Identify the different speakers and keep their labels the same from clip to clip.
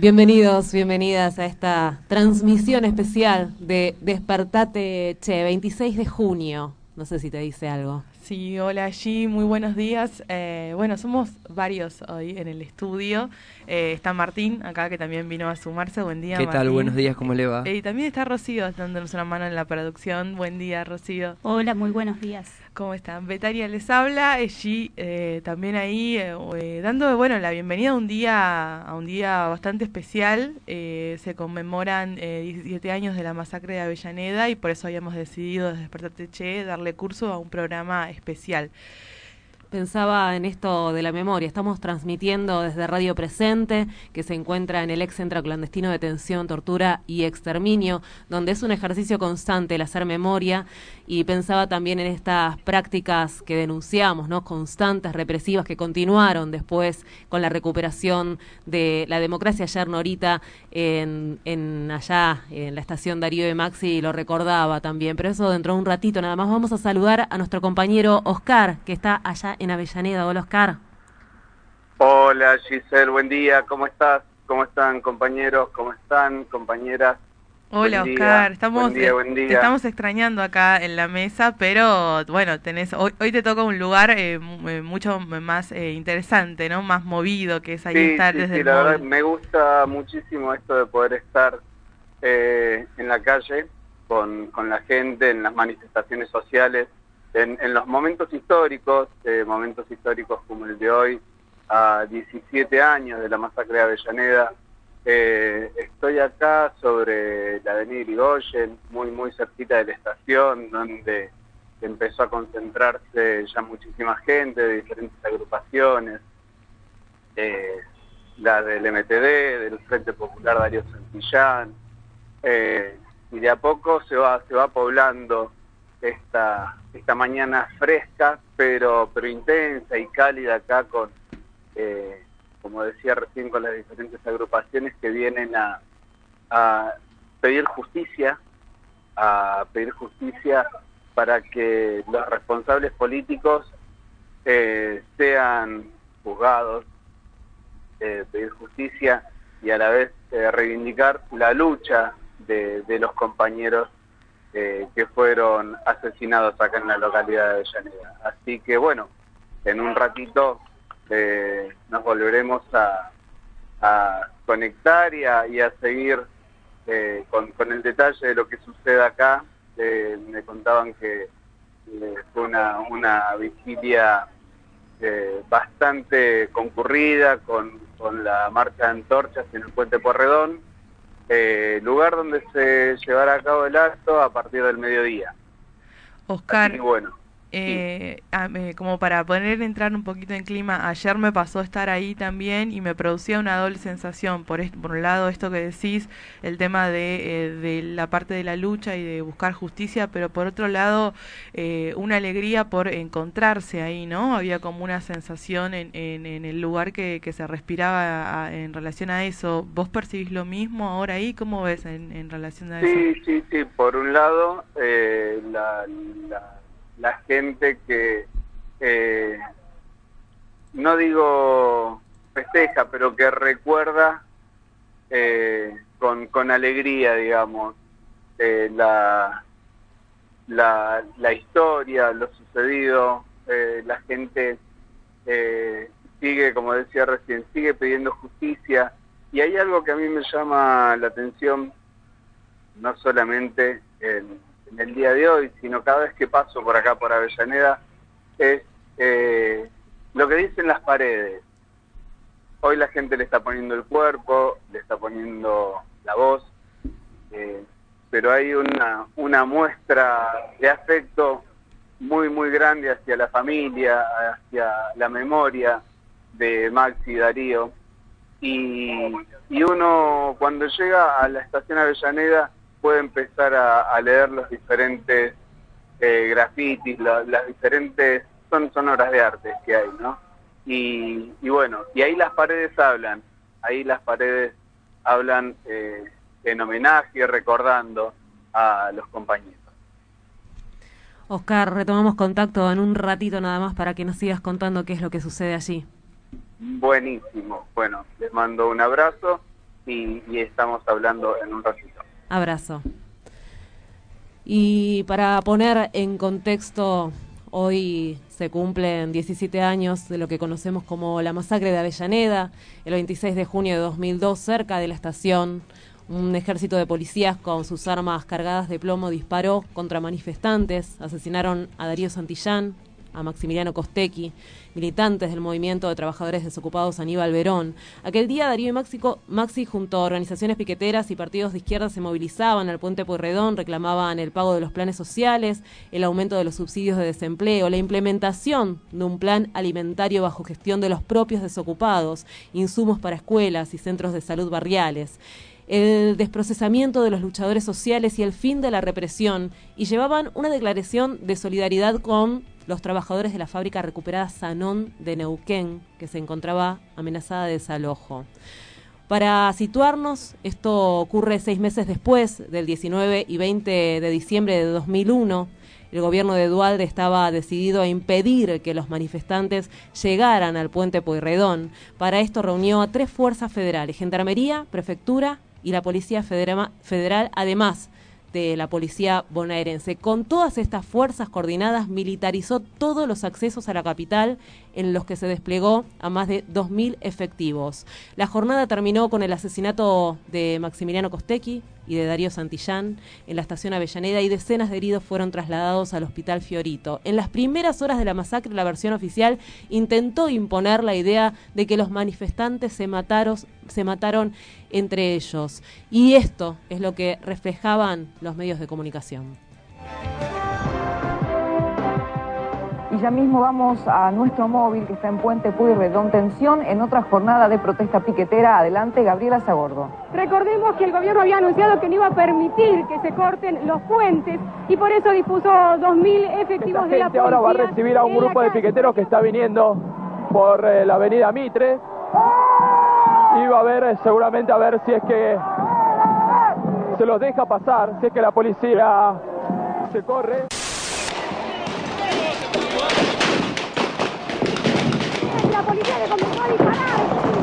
Speaker 1: Bienvenidos, bienvenidas a esta transmisión especial de Despertate Che, 26 de junio. No sé si te dice algo.
Speaker 2: Sí, hola allí, muy buenos días. Eh, bueno, somos varios hoy en el estudio. Eh, está Martín, acá que también vino a sumarse. Buen día,
Speaker 3: ¿Qué tal? Buenos días, ¿cómo le va?
Speaker 2: y también está Rocío dándonos una mano en la producción. Buen día, Rocío.
Speaker 4: Hola, muy buenos días.
Speaker 2: ¿Cómo están? Betaria les habla, allí eh, también ahí eh, dando bueno la bienvenida a un día a un día bastante especial. se conmemoran 17 años de la masacre de Avellaneda y por eso habíamos decidido desde Despertate Che darle curso a un programa especial
Speaker 1: pensaba en esto de la memoria. Estamos transmitiendo desde Radio Presente, que se encuentra en el ex centro clandestino de detención, tortura y exterminio, donde es un ejercicio constante el hacer memoria. Y pensaba también en estas prácticas que denunciamos, ¿no? Constantes, represivas, que continuaron después con la recuperación de la democracia. Ayer Norita en, en allá, en la estación Darío de Maxi, lo recordaba también. Pero eso dentro de un ratito nada más. Vamos a saludar a nuestro compañero Oscar, que está allá en Avellaneda. Hola, Oscar.
Speaker 5: Hola, Giselle, buen día. ¿Cómo estás? ¿Cómo están, compañeros? ¿Cómo están, compañeras?
Speaker 2: Hola, Oscar. Estamos, Te estamos extrañando acá en la mesa, pero bueno, tenés hoy, hoy te toca un lugar eh, eh, mucho más eh, interesante, ¿no? Más movido, que es ahí estar
Speaker 5: sí,
Speaker 2: desde
Speaker 5: sí, la verdad, me gusta muchísimo esto de poder estar en la calle con, con la gente, en las manifestaciones sociales en, los momentos históricos, eh, momentos históricos como el de hoy, a 17 años de la masacre de Avellaneda, eh, estoy acá sobre la avenida Irigoyen, muy, muy cerquita de la estación, donde empezó a concentrarse ya muchísima gente de diferentes agrupaciones, eh, la del MTD, del Frente Popular Darío Santillán, y de a poco se va, se va poblando esta, esta mañana fresca, pero, pero intensa y cálida acá con, eh, como decía recién, con las diferentes agrupaciones que vienen a, pedir justicia, a pedir justicia para que los responsables políticos eh, sean juzgados, eh, pedir justicia y a la vez reivindicar la lucha de, de los compañeros eh, que fueron asesinados acá en la localidad de Avellaneda. Así que bueno, en un ratito eh, nos volveremos a, conectar y a, seguir eh, con, el detalle de lo que sucede acá. me contaban que fue una, una vigilia bastante concurrida con, con la marcha de antorchas en el puente Porredón eh, lugar donde se llevará a cabo el acto a partir del mediodía.
Speaker 2: Oscar, bueno, eh, como para poder entrar un poquito en clima, ayer me pasó estar ahí también y me producía una doble sensación. Por, por un lado, esto que decís, el tema de, eh, de, la parte de la lucha y de buscar justicia, pero por otro lado, eh, una alegría por encontrarse ahí, ¿no? Había como una sensación en, en, el lugar que, que se respiraba en relación a eso. ¿Vos percibís lo mismo ahora ahí? ¿Cómo ves en, en relación a eso?
Speaker 5: Sí, sí, sí. Por un lado, la la gente que, eh, no digo festeja, pero que recuerda eh, con, con, alegría, digamos, eh, la, la, la, historia, lo sucedido, la gente sigue, como decía recién, sigue pidiendo justicia. Y hay algo que a mí me llama la atención, no solamente en, en el día de hoy, sino cada vez que paso por acá, por Avellaneda, es eh, lo que dicen las paredes. Hoy la gente le está poniendo el cuerpo, le está poniendo la voz. Eh, pero hay una, una muestra de afecto muy, muy grande hacia la familia, hacia la memoria de Maxi y Darío. Y, y uno cuando llega a la estación Avellaneda puede empezar a, leer los diferentes eh, grafitis, las diferentes, son, son obras de arte que hay, ¿no? Y, y, bueno, y ahí las paredes hablan, ahí las paredes hablan eh, en homenaje, recordando a los compañeros.
Speaker 1: Oscar, retomamos contacto en un ratito nada más para que nos sigas contando qué es lo que sucede allí.
Speaker 5: Buenísimo. Bueno, les mando un abrazo y, y estamos hablando en un ratito.
Speaker 1: Abrazo. Y para poner en contexto, hoy se cumplen 17 años de lo que conocemos como la masacre de Avellaneda, el 26 de junio de 2002, cerca de la estación un ejército de policías con sus armas cargadas de plomo disparó contra manifestantes, asesinaron a Darío Santillán, a Maximiliano Costecchi, militantes del movimiento de trabajadores desocupados Aníbal Verón. Aquel día Darío y Maxi, junto a organizaciones piqueteras y partidos de izquierda se movilizaban al puente Pueyrredón, reclamaban el pago de los planes sociales, el aumento de los subsidios de desempleo, la implementación de un plan alimentario bajo gestión de los propios desocupados, insumos para escuelas y centros de salud barriales el desprocesamiento de los luchadores sociales y el fin de la represión, y llevaban una declaración de solidaridad con los trabajadores de la fábrica recuperada Sanón de Neuquén, que se encontraba amenazada de desalojo. Para situarnos, esto ocurre seis meses después del 19 y 20 de diciembre de 2001. El gobierno de Dualde estaba decidido a impedir que los manifestantes llegaran al puente Pueyrredón. Para esto reunió a tres fuerzas federales, Gendarmería, Prefectura y la Policía Federal, además de la policía bonaerense. Con todas estas fuerzas coordinadas militarizó todos los accesos a la capital en los que se desplegó a más de 2.000 efectivos. La jornada terminó con el asesinato de Maximiliano Costecchi, y de Darío Santillán en la estación Avellaneda y decenas de heridos fueron trasladados al Hospital Fiorito. En las primeras horas de la masacre, la versión oficial intentó imponer la idea de que los manifestantes se mataron, se mataron entre ellos. Y esto es lo que reflejaban los medios de comunicación.
Speaker 4: Y ya mismo vamos a nuestro móvil que está en Puente Pueyrredón. Tensión en otra jornada de protesta piquetera. Adelante, Gabriela Zagordo.
Speaker 6: Recordemos que el gobierno había anunciado que no iba a permitir que se corten los puentes y por eso dispuso 2.000 efectivos de la policía.
Speaker 7: ahora va a recibir a un grupo de piqueteros que está viniendo por eh, la avenida Mitre. Y va a ver, seguramente, a ver si es que se los deja pasar, si es que la policía se corre.
Speaker 6: La policía le comenzó a disparar.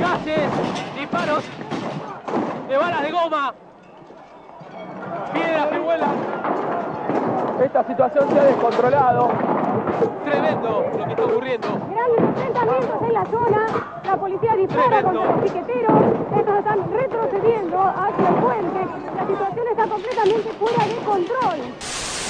Speaker 7: Gases, disparos de balas de goma, piedras que vuelan. Esta situación se ha descontrolado. Tremendo lo que está ocurriendo.
Speaker 6: Grandes enfrentamientos en la zona. La policía dispara contra los piqueteros. Estos están retrocediendo hacia el puente. La situación está completamente fuera de control.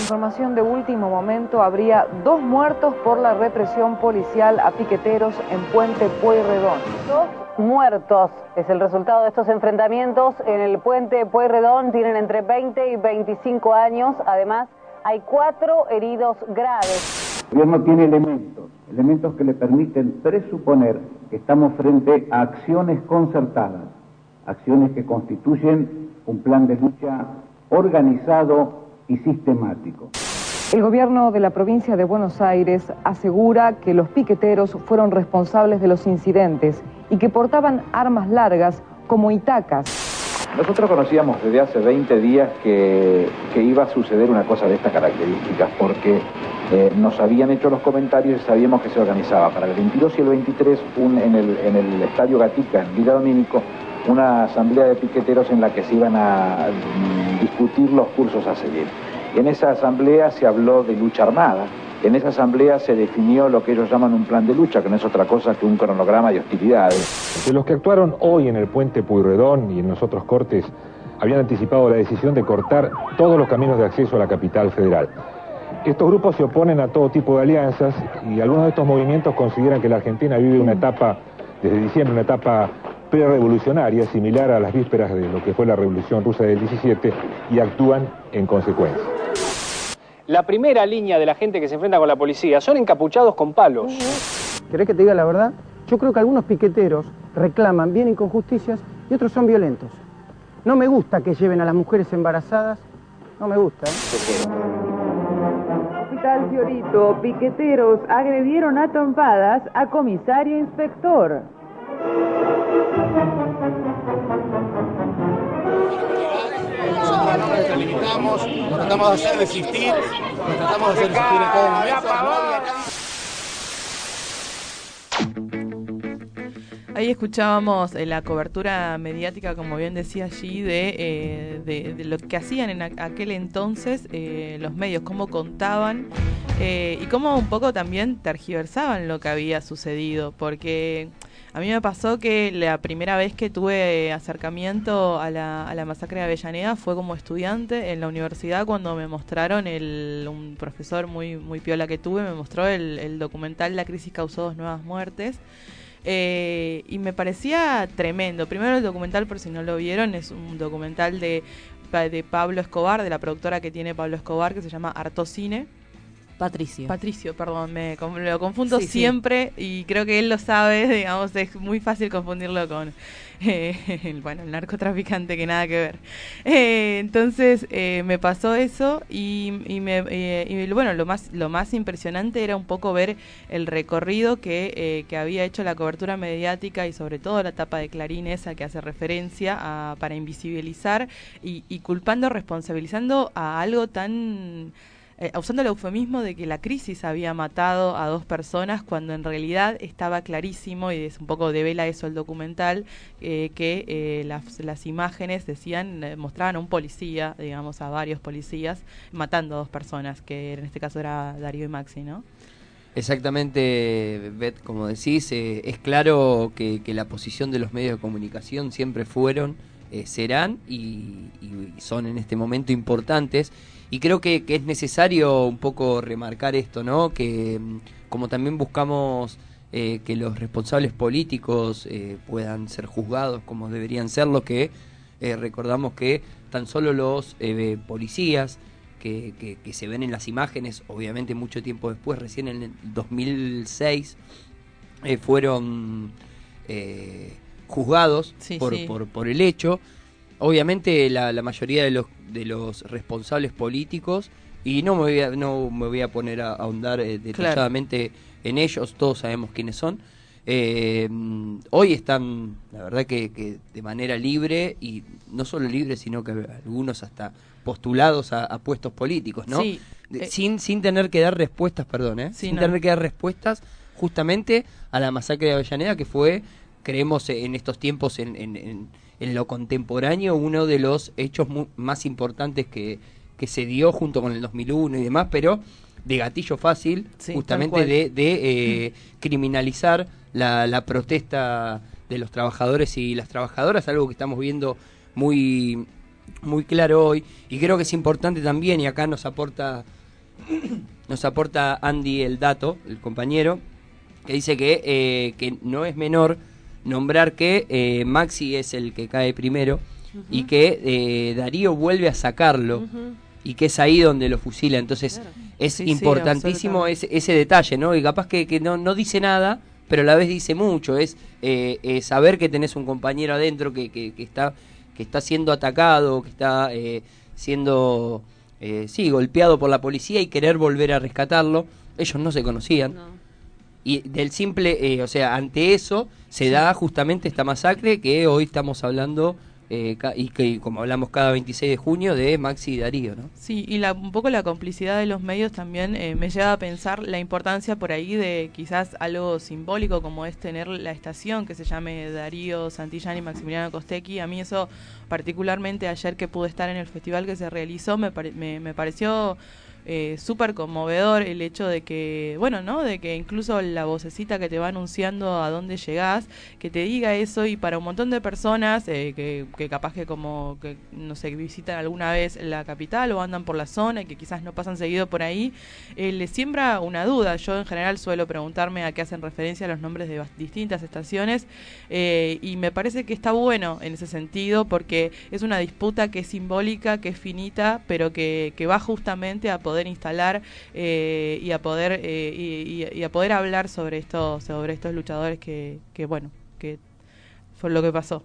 Speaker 4: Información de último momento, habría dos muertos por la represión policial a piqueteros en Puente Pueyrredón.
Speaker 8: Dos muertos es el resultado de estos enfrentamientos en el Puente Pueyrredón. Tienen entre 20 y 25 años. Además, hay cuatro heridos graves.
Speaker 9: El gobierno tiene elementos, elementos que le permiten presuponer que estamos frente a acciones concertadas, acciones que constituyen un plan de lucha organizado y sistemático.
Speaker 4: El gobierno de la provincia de Buenos Aires asegura que los piqueteros fueron responsables de los incidentes y que portaban armas largas como itacas.
Speaker 10: Nosotros conocíamos desde hace 20 días que, iba a suceder una cosa de estas características, porque eh, nos habían hecho los comentarios y sabíamos que se organizaba para el 22 y el 23 en, el, Estadio Gatica, en Villa Domínico, una asamblea de piqueteros en la que se iban a mm, discutir los cursos a seguir. En esa asamblea se habló de lucha armada, en esa asamblea se definió lo que ellos llaman un plan de lucha, que no es otra cosa que un cronograma de hostilidades.
Speaker 11: De los que actuaron hoy en el puente Puyredón y en los otros cortes, habían anticipado la decisión de cortar todos los caminos de acceso a la capital federal. Estos grupos se oponen a todo tipo de alianzas y algunos de estos movimientos consideran que la Argentina vive una etapa, desde diciembre, una etapa prerevolucionaria, similar a las vísperas de lo que fue la Revolución Rusa del 17, y actúan en consecuencia.
Speaker 12: La primera línea de la gente que se enfrenta con la policía son encapuchados con palos.
Speaker 13: ¿Querés que te diga la verdad? Yo creo que algunos piqueteros reclaman, vienen con justicias y otros son violentos. No me gusta que lleven a las mujeres embarazadas. No me gusta. ¿eh?
Speaker 4: Hospital Fiorito, piqueteros agredieron a trompadas a comisario inspector.
Speaker 14: Nosotros no nos limitamos, nos tratamos de hacer resistir, nos tratamos de hacer resistir en todo momento.
Speaker 2: Ahí escuchábamos eh, la cobertura mediática, como bien decía allí, de, eh, lo que hacían en aquel entonces eh, los medios, cómo contaban y cómo un poco también tergiversaban lo que había sucedido, porque a mí me pasó que la primera vez que tuve acercamiento a la, a la masacre de Avellaneda fue como estudiante en la universidad cuando me mostraron, el, un profesor muy, muy piola que tuve, me mostró el, el documental La crisis causó dos nuevas muertes. Eh, y me parecía tremendo. Primero el documental, por si no lo vieron, es un documental de, de Pablo Escobar, de la productora que tiene Pablo Escobar, que se llama Harto Cine.
Speaker 1: Patricio.
Speaker 2: Patricio, perdón, me lo confundo siempre y creo que él lo sabe, digamos, es muy fácil confundirlo con, eh, bueno, el narcotraficante que nada que ver. Eh, entonces eh, me pasó eso y, y, me, y, bueno, lo más, lo más impresionante era un poco ver el recorrido que, que había hecho la cobertura mediática y sobre todo la etapa de Clarín esa que hace referencia a, para invisibilizar y, y culpando, responsabilizando a algo tan eh, usando el eufemismo de que la crisis había matado a dos personas cuando en realidad estaba clarísimo, y es un poco de vela eso el documental, eh, que eh, las, las, imágenes decían, mostraban a un policía, digamos, a varios policías, matando a dos personas, que en este caso era Darío y Maxi, ¿no?
Speaker 3: Exactamente, Beth, como decís, es claro que, la posición de los medios de comunicación siempre fueron, serán y son en este momento importantes y creo que, es necesario un poco remarcar esto, ¿no? Que mm, como también buscamos eh, que los responsables políticos eh, puedan ser juzgados como deberían serlo, que eh, recordamos que tan solo los policías que, que, se ven en las imágenes, obviamente mucho tiempo después, recién en el 2006, fueron juzgados por, por, por el hecho. Obviamente la, la mayoría de los de los responsables políticos y no me voy a, no me voy a poner a, ahondar eh, detalladamente en ellos, todos sabemos quiénes son. Eh, hoy están, la verdad que, de manera libre y no solo libre, sino que algunos hasta postulados a, puestos políticos, ¿no? Eh, sin, sin tener que dar respuestas, perdón, ¿eh? sin tener que dar respuestas justamente a la masacre de Avellaneda, que fue, creemos en estos tiempos, en, en en lo contemporáneo uno de los hechos más importantes que, que se dio junto con el 2001 y demás, pero de gatillo fácil, justamente de, de eh, criminalizar la, la, protesta de los trabajadores y las trabajadoras, algo que estamos viendo muy, muy claro hoy. Y creo que es importante también, y acá nos aporta, nos aporta Andy el dato, el compañero, que dice que, eh, que no es menor nombrar que eh, Maxi es el que cae primero y que eh, Darío vuelve a sacarlo y que es ahí donde lo fusila. Entonces es importantísimo ese, ese, detalle, ¿no? Y capaz que, que no, no, dice nada, pero a la vez dice mucho. Es eh, saber que tenés un compañero adentro que, que, que, está, que está siendo atacado, que está siendo, sí, golpeado por la policía y querer volver a rescatarlo. Ellos no se conocían. Y del simple, eh, o sea, ante eso se da justamente esta masacre que hoy estamos hablando eh, y que como hablamos cada 26 de junio de Maxi y Darío, ¿no?
Speaker 2: Sí, y la, un poco la complicidad de los medios también eh, me lleva a pensar la importancia por ahí de quizás algo simbólico como es tener la estación que se llame Darío Santillán y Maximiliano Costecchi. A mí eso particularmente ayer que pude estar en el festival que se realizó me, me, me pareció eh, súper conmovedor el hecho de que, bueno, ¿no? De que incluso la vocecita que te va anunciando a dónde llegás, que te diga eso y para un montón de personas eh, que, que capaz que como, que no sé, visitan alguna vez la capital o andan por la zona y que quizás no pasan seguido por ahí, eh, les siembra una duda. Yo en general suelo preguntarme a qué hacen referencia los nombres de distintas estaciones eh, y me parece que está bueno en ese sentido porque es una disputa que es simbólica, que es finita, pero que, que va justamente a poder instalar eh, y a poder y, y, a poder hablar sobre estos sobre estos luchadores que, que bueno que fue lo que pasó.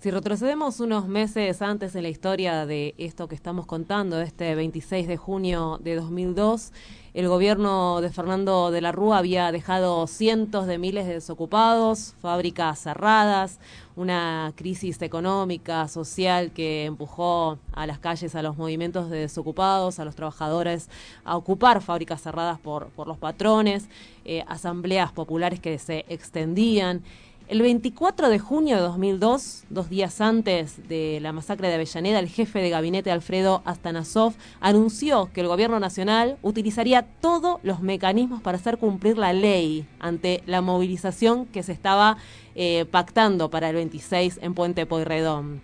Speaker 1: Si retrocedemos unos meses antes en la historia de esto que estamos contando, este 26 de junio de 2002, el gobierno de Fernando de la Rúa había dejado cientos de miles de desocupados, fábricas cerradas, una crisis económica, social que empujó a las calles a los movimientos de desocupados, a los trabajadores a ocupar fábricas cerradas por, por los patrones, eh, asambleas populares que se extendían. El 24 de junio de 2002, dos días antes de la masacre de Avellaneda, el jefe de gabinete Alfredo Astanasov anunció que el gobierno nacional utilizaría todos los mecanismos para hacer cumplir la ley ante la movilización que se estaba eh, pactando para el 26 en Puente Poirredón.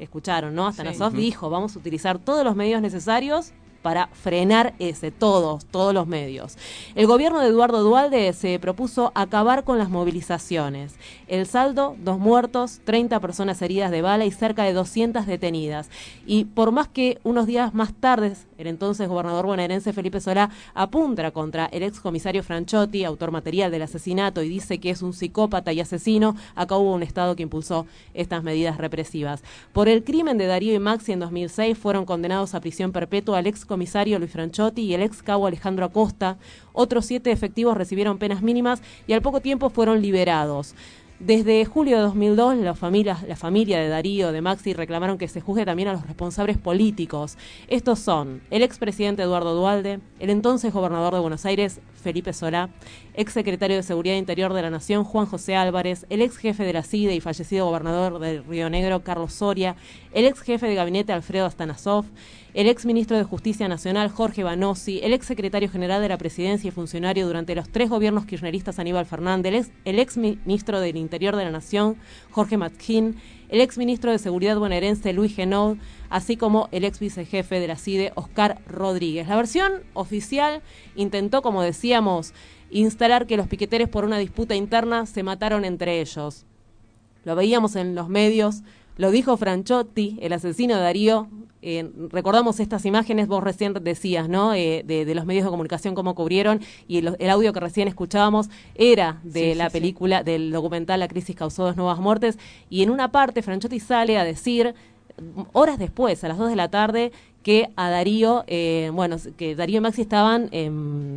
Speaker 1: Escucharon, ¿no? Astanasov dijo, vamos a utilizar todos los medios necesarios para frenar ese, todos, todos los medios. El gobierno de Eduardo Dualde se propuso acabar con las movilizaciones. El saldo, dos muertos, 30 personas heridas de bala y cerca de 200 detenidas. Y por más que unos días más tarde, el entonces gobernador bonaerense Felipe Solá apunta contra el ex comisario Franchotti, autor material del asesinato, y dice que es un psicópata y asesino, acá hubo un Estado que impulsó estas medidas represivas. Por el crimen de Darío y Maxi en 2006 fueron condenados a prisión perpetua al ex comisario Luis Franchotti y el ex cabo Alejandro Acosta. Otros siete efectivos recibieron penas mínimas y al poco tiempo fueron liberados. Desde julio de 2002, la familia, la familia de Darío, de Maxi, reclamaron que se juzgue también a los responsables políticos. Estos son el expresidente Eduardo Dualde, el entonces gobernador de Buenos Aires, Felipe Solá, ex secretario de Seguridad Interior de la Nación, Juan José Álvarez, el ex jefe de la CIDE y fallecido gobernador de Río Negro, Carlos Soria, el ex jefe de gabinete, Alfredo Astanasov, el ex ministro de Justicia Nacional, Jorge Banossi, el ex secretario general de la Presidencia y funcionario durante los tres gobiernos kirchneristas, Aníbal Fernández, el ex ministro del Interior de la Nación, Jorge Matzkin, el ex ministro de Seguridad bonaerense, Luis Genoud, así como el ex vicejefe de la CIDE, Oscar Rodríguez. La versión oficial intentó, como decíamos, instalar que los piqueteros por una disputa interna se mataron entre ellos. Lo veíamos en los medios, lo dijo Franchotti, el asesino de Darío. Eh, recordamos estas imágenes, vos recién decías, ¿no? Eh, de, los medios de comunicación, cómo cubrieron, y el, audio que recién escuchábamos era de la película, del documental La crisis causó dos nuevas muertes. Y en una parte, Franchotti sale a decir, horas después, a las dos de la tarde, que a Darío, eh, bueno, que Darío y Maxi estaban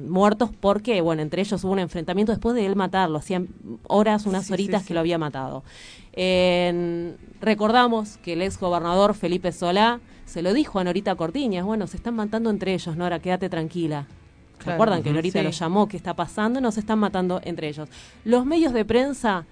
Speaker 1: muertos porque, bueno, entre ellos hubo un enfrentamiento después de él matarlo, hacían horas, unas horitas que lo había matado recordamos que el ex gobernador Felipe Solá se lo dijo a Norita Cortiñas, bueno, se están matando entre ellos, Nora, quédate tranquila. Recuerdan que Norita lo llamó, ¿qué está pasando? No se están matando entre ellos. Los medios de prensa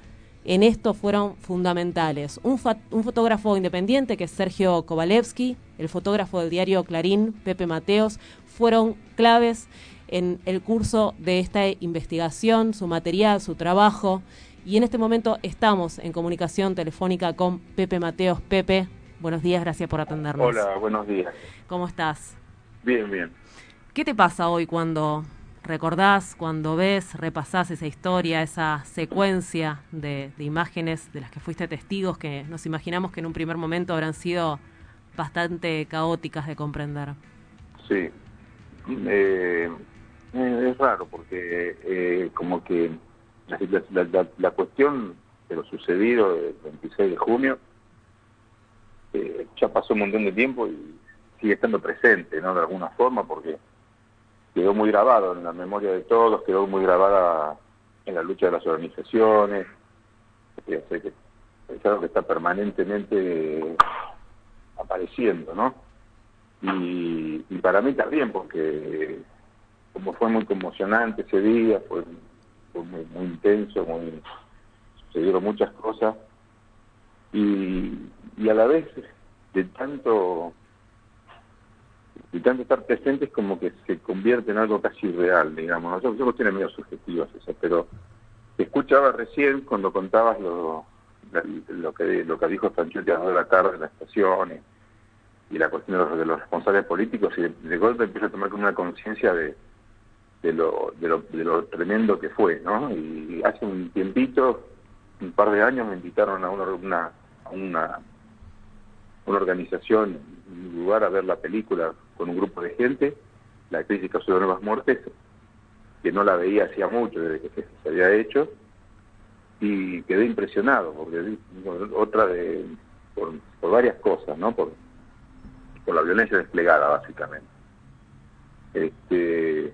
Speaker 1: en esto fueron fundamentales. Un, un, fotógrafo independiente, que es Sergio Kovalevsky, el fotógrafo del diario Clarín, Pepe Mateos, fueron claves en el curso de esta investigación, su material, su trabajo. Y en este momento estamos en comunicación telefónica con Pepe Mateos. Pepe, buenos días, gracias por atendernos.
Speaker 15: Hola, buenos días.
Speaker 1: ¿Cómo estás?
Speaker 15: Bien, bien.
Speaker 1: ¿Qué te pasa hoy cuando recordás, cuando ves, repasás esa historia, esa secuencia de, imágenes de las que fuiste testigos que nos imaginamos que en un primer momento habrán sido bastante caóticas de comprender?
Speaker 15: Sí. Eh, es raro porque eh, como que la, cuestión de lo sucedido el 26 de junio eh, ya pasó un montón de tiempo y sigue estando presente, ¿no? De alguna forma, porque quedó muy grabado en la memoria de todos, quedó muy grabada en la lucha de las organizaciones, es algo que está permanentemente apareciendo, ¿no? Y, y para mí también, porque como fue muy conmocionante ese día, fue fue muy, muy intenso, muy sucedieron muchas cosas y, y a la vez de tanto y tanto estar presentes como que se convierte en algo casi real, digamos. Son, son cuestiones medio subjetivas esas, pero escuchaba recién cuando contabas lo, lo que lo que dijo Franchetti a las de la tarde en la estación y, la cuestión de los, de los, responsables políticos y de, golpe empieza a tomar como una conciencia de, de, lo, de, lo, de lo tremendo que fue, ¿no? Y hace un tiempito, un par de años, me invitaron a una, una, una, una organización, un lugar a ver la película con un grupo de gente, la crisis causó de nuevas muertes, que no la veía hacía mucho, desde que se había hecho, y quedé impresionado, porque otra de, por, varias cosas, ¿no? Por, por la violencia desplegada, básicamente. Este,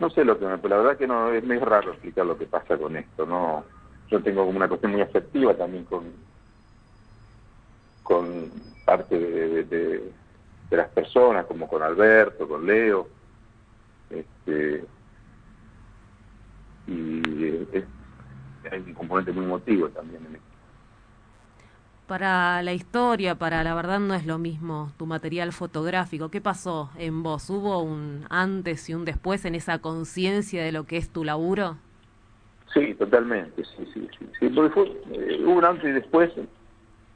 Speaker 15: no sé lo que me, la verdad que no es muy raro explicar lo que pasa con esto, ¿no? Yo tengo como una cuestión muy afectiva también con con parte de, de, las personas, como con Alberto, con Leo, este, y hay un componente muy emotivo también en esto.
Speaker 1: Para la historia, para la verdad no es lo mismo tu material fotográfico. ¿Qué pasó en vos? ¿Hubo un antes y un después en esa conciencia de lo que es tu laburo?
Speaker 15: Sí, totalmente, sí, sí, sí. sí eh, hubo un antes y después.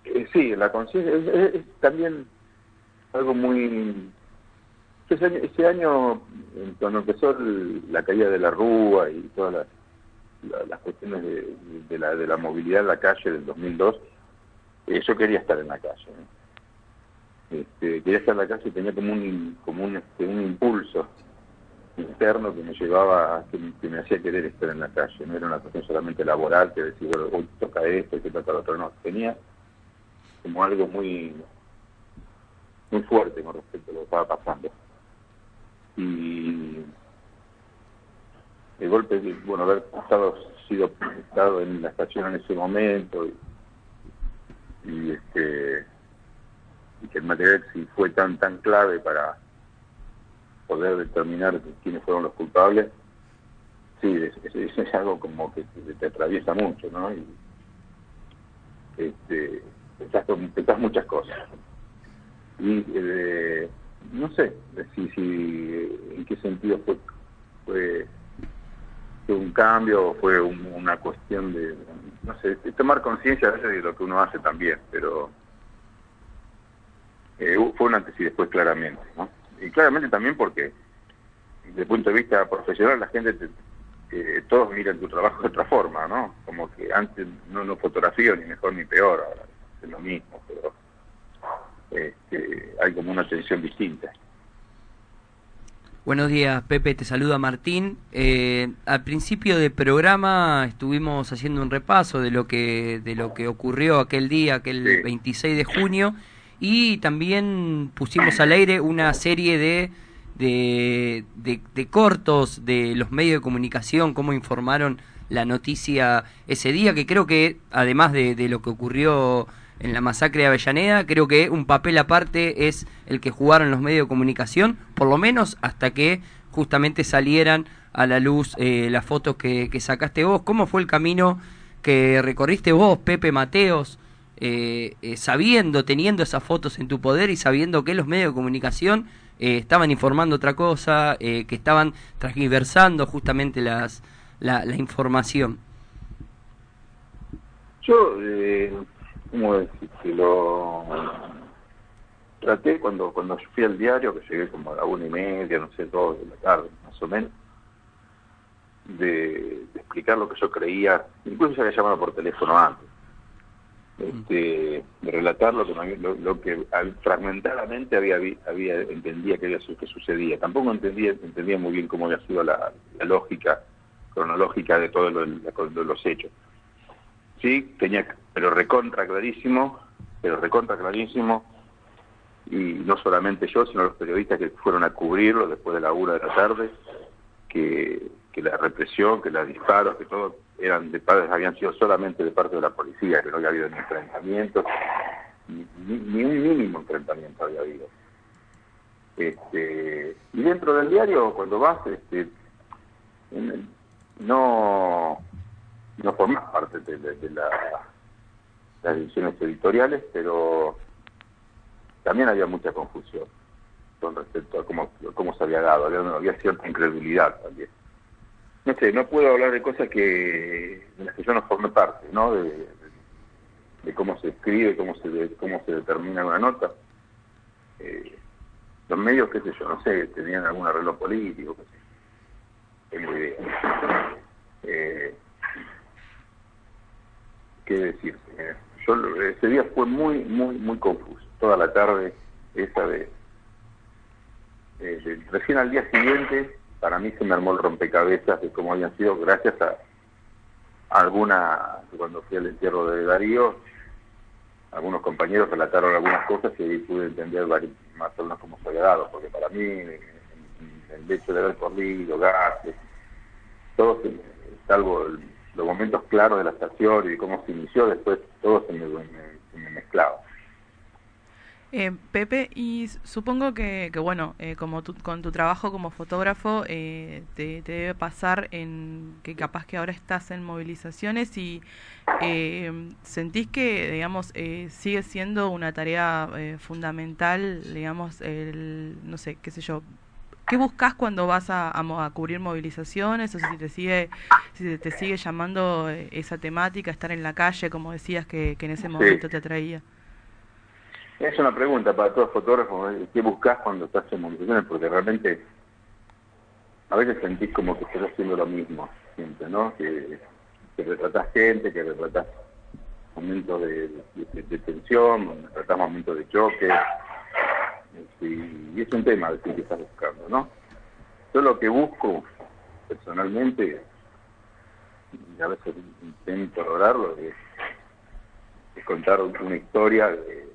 Speaker 15: Eh, sí, la conciencia es, también algo muy... Ese año, cuando empezó la caída de la Rúa y todas las las cuestiones de, la, de la movilidad en la calle del 2002, eh, yo quería estar en la calle. Este, quería estar en la calle y tenía como un, como un, este, un impulso interno que me llevaba, que, me hacía querer estar en la calle. No era una cuestión solamente laboral que decía, hoy toca esto, hay que tocar otro. No, tenía como algo muy muy fuerte con respecto a lo que estaba pasando. Y el golpe, bueno, haber estado, sido estado en la estación en ese momento y, este y que el material sí fue tan tan clave para poder determinar quiénes fueron los culpables, sí, es, es, algo como que te, atraviesa mucho, ¿no? Y este, pensás, muchas cosas. Y eh, no sé si, si en qué sentido fue, fue un cambio, fue una cuestión de, no sé, tomar conciencia de lo que uno hace también, pero eh, fue un antes y después claramente, ¿no? Y claramente también porque, desde el punto de vista profesional, la gente, todos miran tu trabajo de otra forma, ¿no? Como que antes no, no fotografío ni mejor ni peor, ahora es lo mismo, pero este, hay como una atención distinta.
Speaker 3: Buenos días, Pepe, te saluda Martín. Eh, al principio del programa estuvimos haciendo un repaso de lo que de lo que ocurrió aquel día, aquel 26 de junio, y también pusimos al aire una serie de de, de, cortos de los medios de comunicación, cómo informaron la noticia ese día, que creo que además de, de lo que ocurrió en la masacre de Avellaneda. Creo que un papel aparte es el que jugaron los medios de comunicación, por lo menos hasta que justamente salieran a la luz eh, las fotos que, sacaste vos. ¿Cómo fue el camino que recorriste vos, Pepe Mateos, eh, eh, sabiendo, teniendo esas fotos en tu poder y sabiendo que los medios de comunicación estaban informando otra cosa, que estaban transversando justamente la información?
Speaker 15: Yo ¿cómo decir? Que lo traté cuando cuando fui al diario, que llegué como a la una y media, no sé, dos de la tarde, más o menos, de, explicar lo que yo creía, incluso ya había llamado por teléfono antes, este, de relatar lo que, lo, que fragmentadamente había, había entendía que, había, que sucedía. Tampoco entendía, entendía muy bien cómo había sido la, lógica cronológica de todos los hechos. Sí, tenía pero recontra clarísimo, pero recontra clarísimo, y no solamente yo, sino los periodistas que fueron a cubrirlo después de la una de la tarde, que, la represión, que los disparos, que todo eran de padres, habían sido solamente de parte de la policía, que no había habido ni enfrentamientos, ni, ni, un mínimo enfrentamiento había habido. Este, y dentro del diario, cuando vas, este, no, no formas parte de la las ediciones editoriales, pero también había mucha confusión. con respecto a cómo, cómo se había dado, había, cierta incredulidad también. No sé, no puedo hablar de cosas que de las que yo no formé parte, ¿no? De, cómo se escribe, cómo se cómo se determina una nota. Eh, los medios, qué sé yo, no sé, tenían algún arreglo político, qué sé. Tengo idea. Eh, ¿Qué decir? Eh, yo, ese día fue muy, muy, muy confuso. Toda la tarde, esa de recién al día siguiente, para mí se me armó el rompecabezas de cómo habían sido, gracias a, alguna, cuando fui al entierro de Darío, algunos compañeros relataron algunas cosas y ahí pude entender más o menos cómo se había dado, porque para mí el hecho de haber corrido, gases, todo, salvo los momentos claros de la estación y cómo se inició, después todo se me, mezclaba.
Speaker 2: Eh, Pepe, y supongo que, que bueno, eh, como con tu trabajo como fotógrafo, eh, te, debe pasar en que capaz que ahora estás en movilizaciones y eh, sentís que, digamos, sigue siendo una tarea fundamental, digamos, el, no sé, qué sé yo, ¿qué buscas cuando vas a, a, cubrir movilizaciones o si te sigue, si te sigue llamando esa temática, estar en la calle, como decías que, que en ese momento te atraía?
Speaker 15: Es una pregunta para todos los fotógrafos, ¿eh? ¿qué buscas cuando estás en movilizaciones? Porque realmente a veces sentís como que estás haciendo lo mismo, siempre, ¿no? Que, que retratás gente, que retratás momentos de, tensión, retratás momentos de choque, y, es un tema de que estás buscando, ¿no? Yo lo que busco, personalmente, y a veces intento lograrlo, es, contar una historia de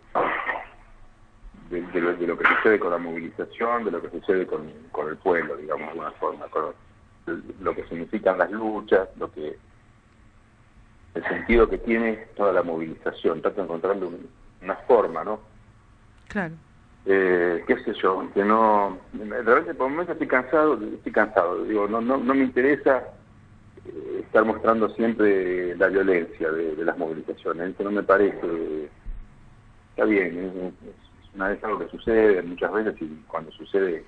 Speaker 15: de, lo, que sucede con la movilización, de lo que sucede con, el pueblo, digamos, de alguna forma, con lo que significan las luchas, lo que el sentido que tiene toda la movilización. Trato de encontrarle una forma, ¿no?
Speaker 2: Claro.
Speaker 15: Eh, qué sé yo, que no, realmente por momentos estoy cansado, estoy cansado, digo, no, no, no me interesa eh, estar mostrando siempre la violencia de, las movilizaciones, eso no me parece, está bien, una vez algo que sucede muchas veces y cuando sucede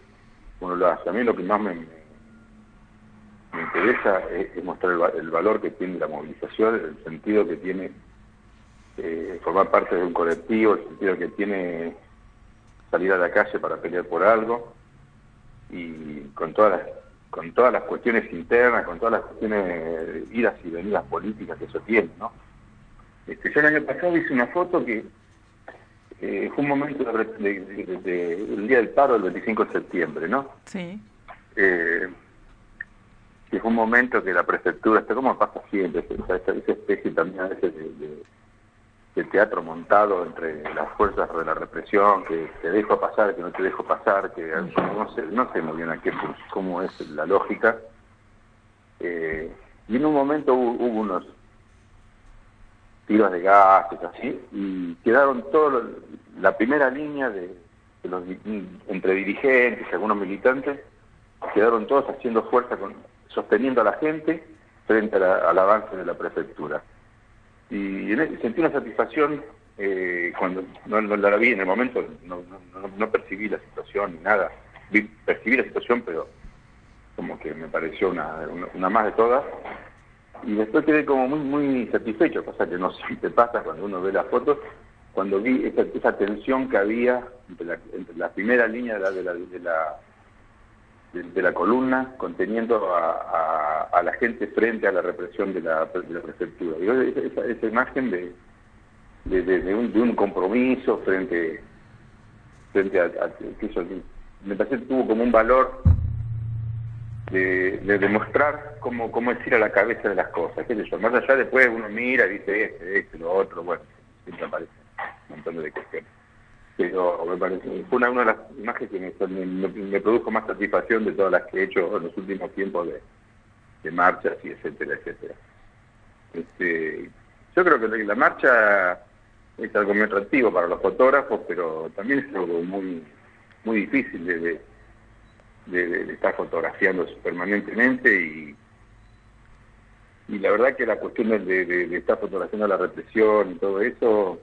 Speaker 15: uno lo hace. A mí lo que más me, me, interesa es, mostrar el, valor que tiene la movilización, el sentido que tiene eh, formar parte de un colectivo, el sentido que tiene salir a la calle para pelear por algo y con todas las con todas las cuestiones internas, con todas las cuestiones idas y venidas políticas que eso tiene, ¿no? Este, yo el año pasado hice una foto que eh, fue un momento del día del paro, el 25 de septiembre, ¿no?
Speaker 2: Sí.
Speaker 15: Eh, que fue un momento que la prefectura, está como pasa siempre, esa, esa especie también a veces de, teatro montado entre las fuerzas de la represión, que te dejo pasar, que no te dejo pasar, que no sé, no sé muy bien a qué, cómo es la lógica. Eh, y en un momento hubo unos tiros de gases, así, y quedaron todos la primera línea de, los entre dirigentes y algunos militantes, quedaron todos haciendo fuerza, con, sosteniendo a la gente frente al avance de la prefectura. Y ese, sentí una satisfacción eh, cuando no, la vi en el momento, no, no, percibí la situación ni nada. percibí la situación, pero como que me pareció una, una más de todas y después quedé como muy muy satisfecho, cosa que no siempre pasa cuando uno ve las fotos, cuando vi esa, esa tensión que había entre la, primera línea de la, de la, de la, columna conteniendo a, la gente frente a la represión de la, prefectura. esa, imagen de, de, un, de un compromiso frente, frente a, que eso, me parece que tuvo como un valor de, demostrar cómo, cómo es ir a la cabeza de las cosas. ¿qué Más allá después uno mira y dice este, este, lo otro, bueno, siempre aparece un montón de cuestiones. Pero me parece, fue una, de las imágenes que me, produjo más satisfacción de todas las que he hecho en los últimos tiempos de, de marchas y etcétera, etcétera. Este, yo creo que la marcha es algo muy atractivo para los fotógrafos, pero también es algo muy muy difícil de de, estar fotografiando permanentemente y, y la verdad que la cuestión de, estar fotografiando la represión y todo eso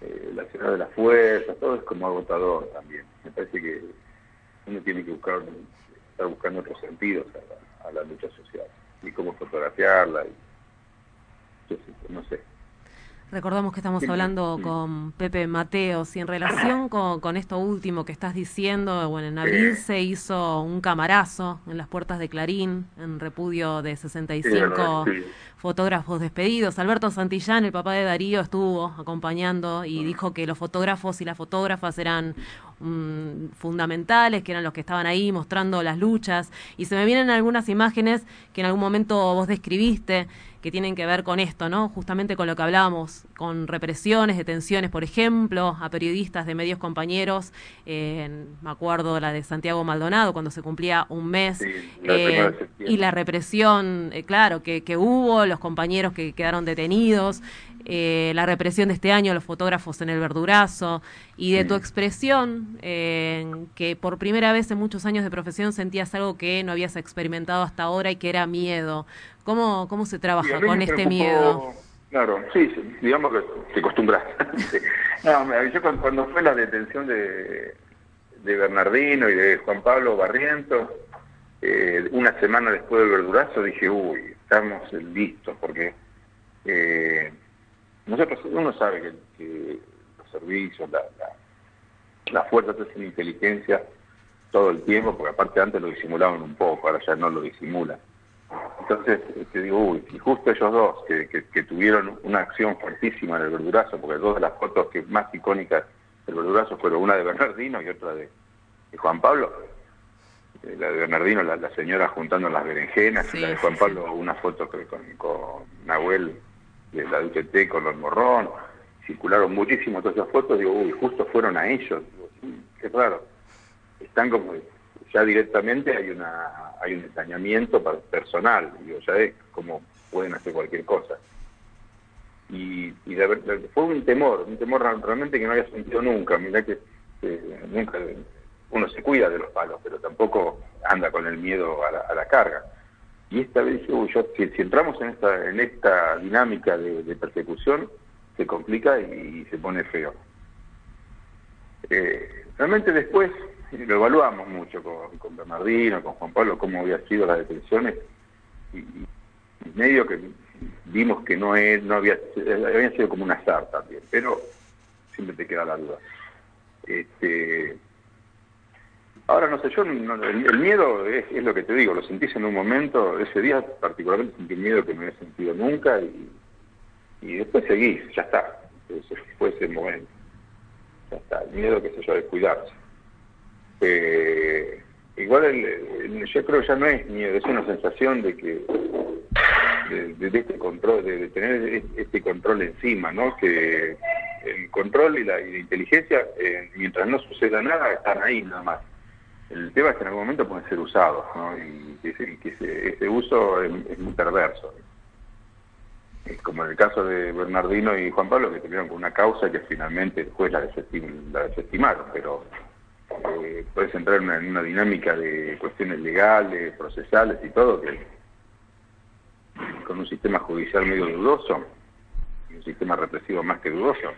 Speaker 15: eh, la ciudad de la fuerza, todo es como agotador también. Me parece que uno tiene que buscar, estar buscando otros sentidos a la, lucha social y cómo fotografiarla. Y, no sé.
Speaker 1: Recordamos que estamos hablando con Pepe Mateos y en relación con, esto último que estás diciendo, bueno, en abril se hizo un camarazo en las puertas de Clarín en repudio de 65 fotógrafos despedidos. Alberto Santillán, el papá de Darío, estuvo acompañando y dijo que los fotógrafos y las fotógrafas eran mm, fundamentales, que eran los que estaban ahí mostrando las luchas. Y se me vienen algunas imágenes que en algún momento vos describiste que tienen que ver con esto, ¿no? Justamente con lo que hablábamos, con represiones, detenciones, por ejemplo, a periodistas de medios compañeros. me acuerdo la de Santiago Maldonado, cuando se cumplía un mes. Eh, y la represión, eh, claro, que, que hubo, los compañeros que quedaron detenidos. Eh, la represión de este año, los fotógrafos en el verdurazo, y de tu expresión, que por primera vez en muchos años de profesión sentías algo que no habías experimentado hasta ahora y que era miedo. ¿Cómo, cómo se trabaja con este miedo?
Speaker 15: Claro, sí, digamos que te acostumbras. no, yo cuando, fue la detención de, de Bernardino y de Juan Pablo Barriento, eh, una semana después del verdurazo dije, uy, estamos listos, porque eh, nosotros, uno sabe que, los servicios, la, la, las fuerzas de inteligencia todo el tiempo, porque aparte antes lo disimulaban un poco, ahora ya no lo disimulan entonces, te digo, uy, y justo ellos dos, que, tuvieron una acción fuertísima en el verdurazo, porque dos de las fotos que más icónicas del verdurazo fueron una de Bernardino y otra de, Juan Pablo. Eh, la de Bernardino, la, señora juntando las berenjenas, y la de Juan Pablo, una foto con, con Nahuel de la UTT con los morrón. Circularon muchísimo todas esas fotos, digo, uy, justo fueron a ellos. qué raro. Están como ya directamente hay una hay un ensañamiento personal, digo, ya es como pueden hacer cualquier cosa. Y, y fue un temor, un temor realmente que no había sentido nunca, mira que nunca uno se cuida de los palos, pero tampoco anda con el miedo a la, carga. Y esta vez si, entramos en esta, en esta dinámica de, persecución, se complica y, se pone feo. Eh, realmente después lo evaluamos mucho con, con Bernardino, con Juan Pablo, cómo había sido las detenciones, y, medio que vimos que no, no había, habían sido como un azar también, pero siempre te queda la duda. Este, ahora no sé, yo el, miedo es, lo que te digo, lo sentís en un momento, ese día particularmente sentí miedo que no había sentido nunca y, y después seguís, ya está, fue ese momento, ya está, el miedo que se yo de cuidarse. Eh, igual yo creo que ya no es miedo, es una sensación de que de, este control, de, tener este control encima, ¿no? Que el control y la, inteligencia, eh, mientras no suceda nada, están ahí nada más. El tema es que en algún momento pueden ser usados, ¿no? Y que, ese, uso es, muy perverso. Es como en el caso de Bernardino y Juan Pablo, que tuvieron con una causa que finalmente después la, la desestimaron, pero eh, puedes entrar en una, dinámica de cuestiones legales, procesales y todo, que con un sistema judicial medio dudoso, y un sistema represivo más que dudoso,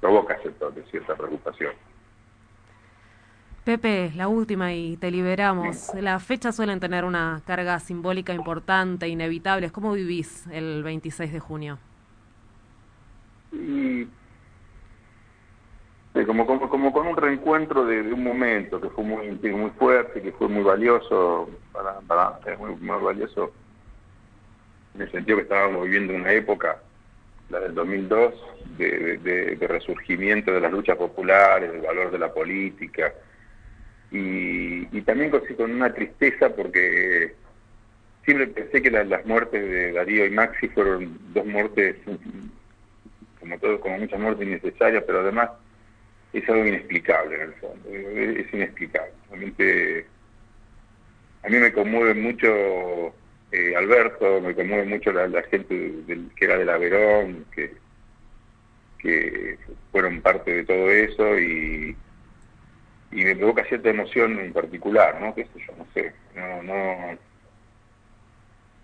Speaker 15: provoca cierta preocupación.
Speaker 1: Pepe, la última y te liberamos. Las fechas suelen tener una carga simbólica importante, inevitable. ¿Cómo vivís el 26 de junio?
Speaker 15: Y como, como, con un reencuentro de, un momento que fue muy muy fuerte, que fue muy valioso, para, para muy, muy, valioso en el sentido que estábamos viviendo una época, la del 2002, de, de, resurgimiento de las luchas populares, del valor de la política, y, y también con, una tristeza porque siempre pensé que las muertes de Darío y Maxi fueron dos muertes, como todo, como muchas muertes innecesarias, pero además es algo inexplicable en el fondo, es, inexplicable. Realmente a mí me conmueve mucho eh, Alberto, me conmueve mucho la, gente del, que era de la Verón, que, que fueron parte de todo eso y, y me provoca cierta emoción en particular, ¿no? Que sé yo, no sé, no, no,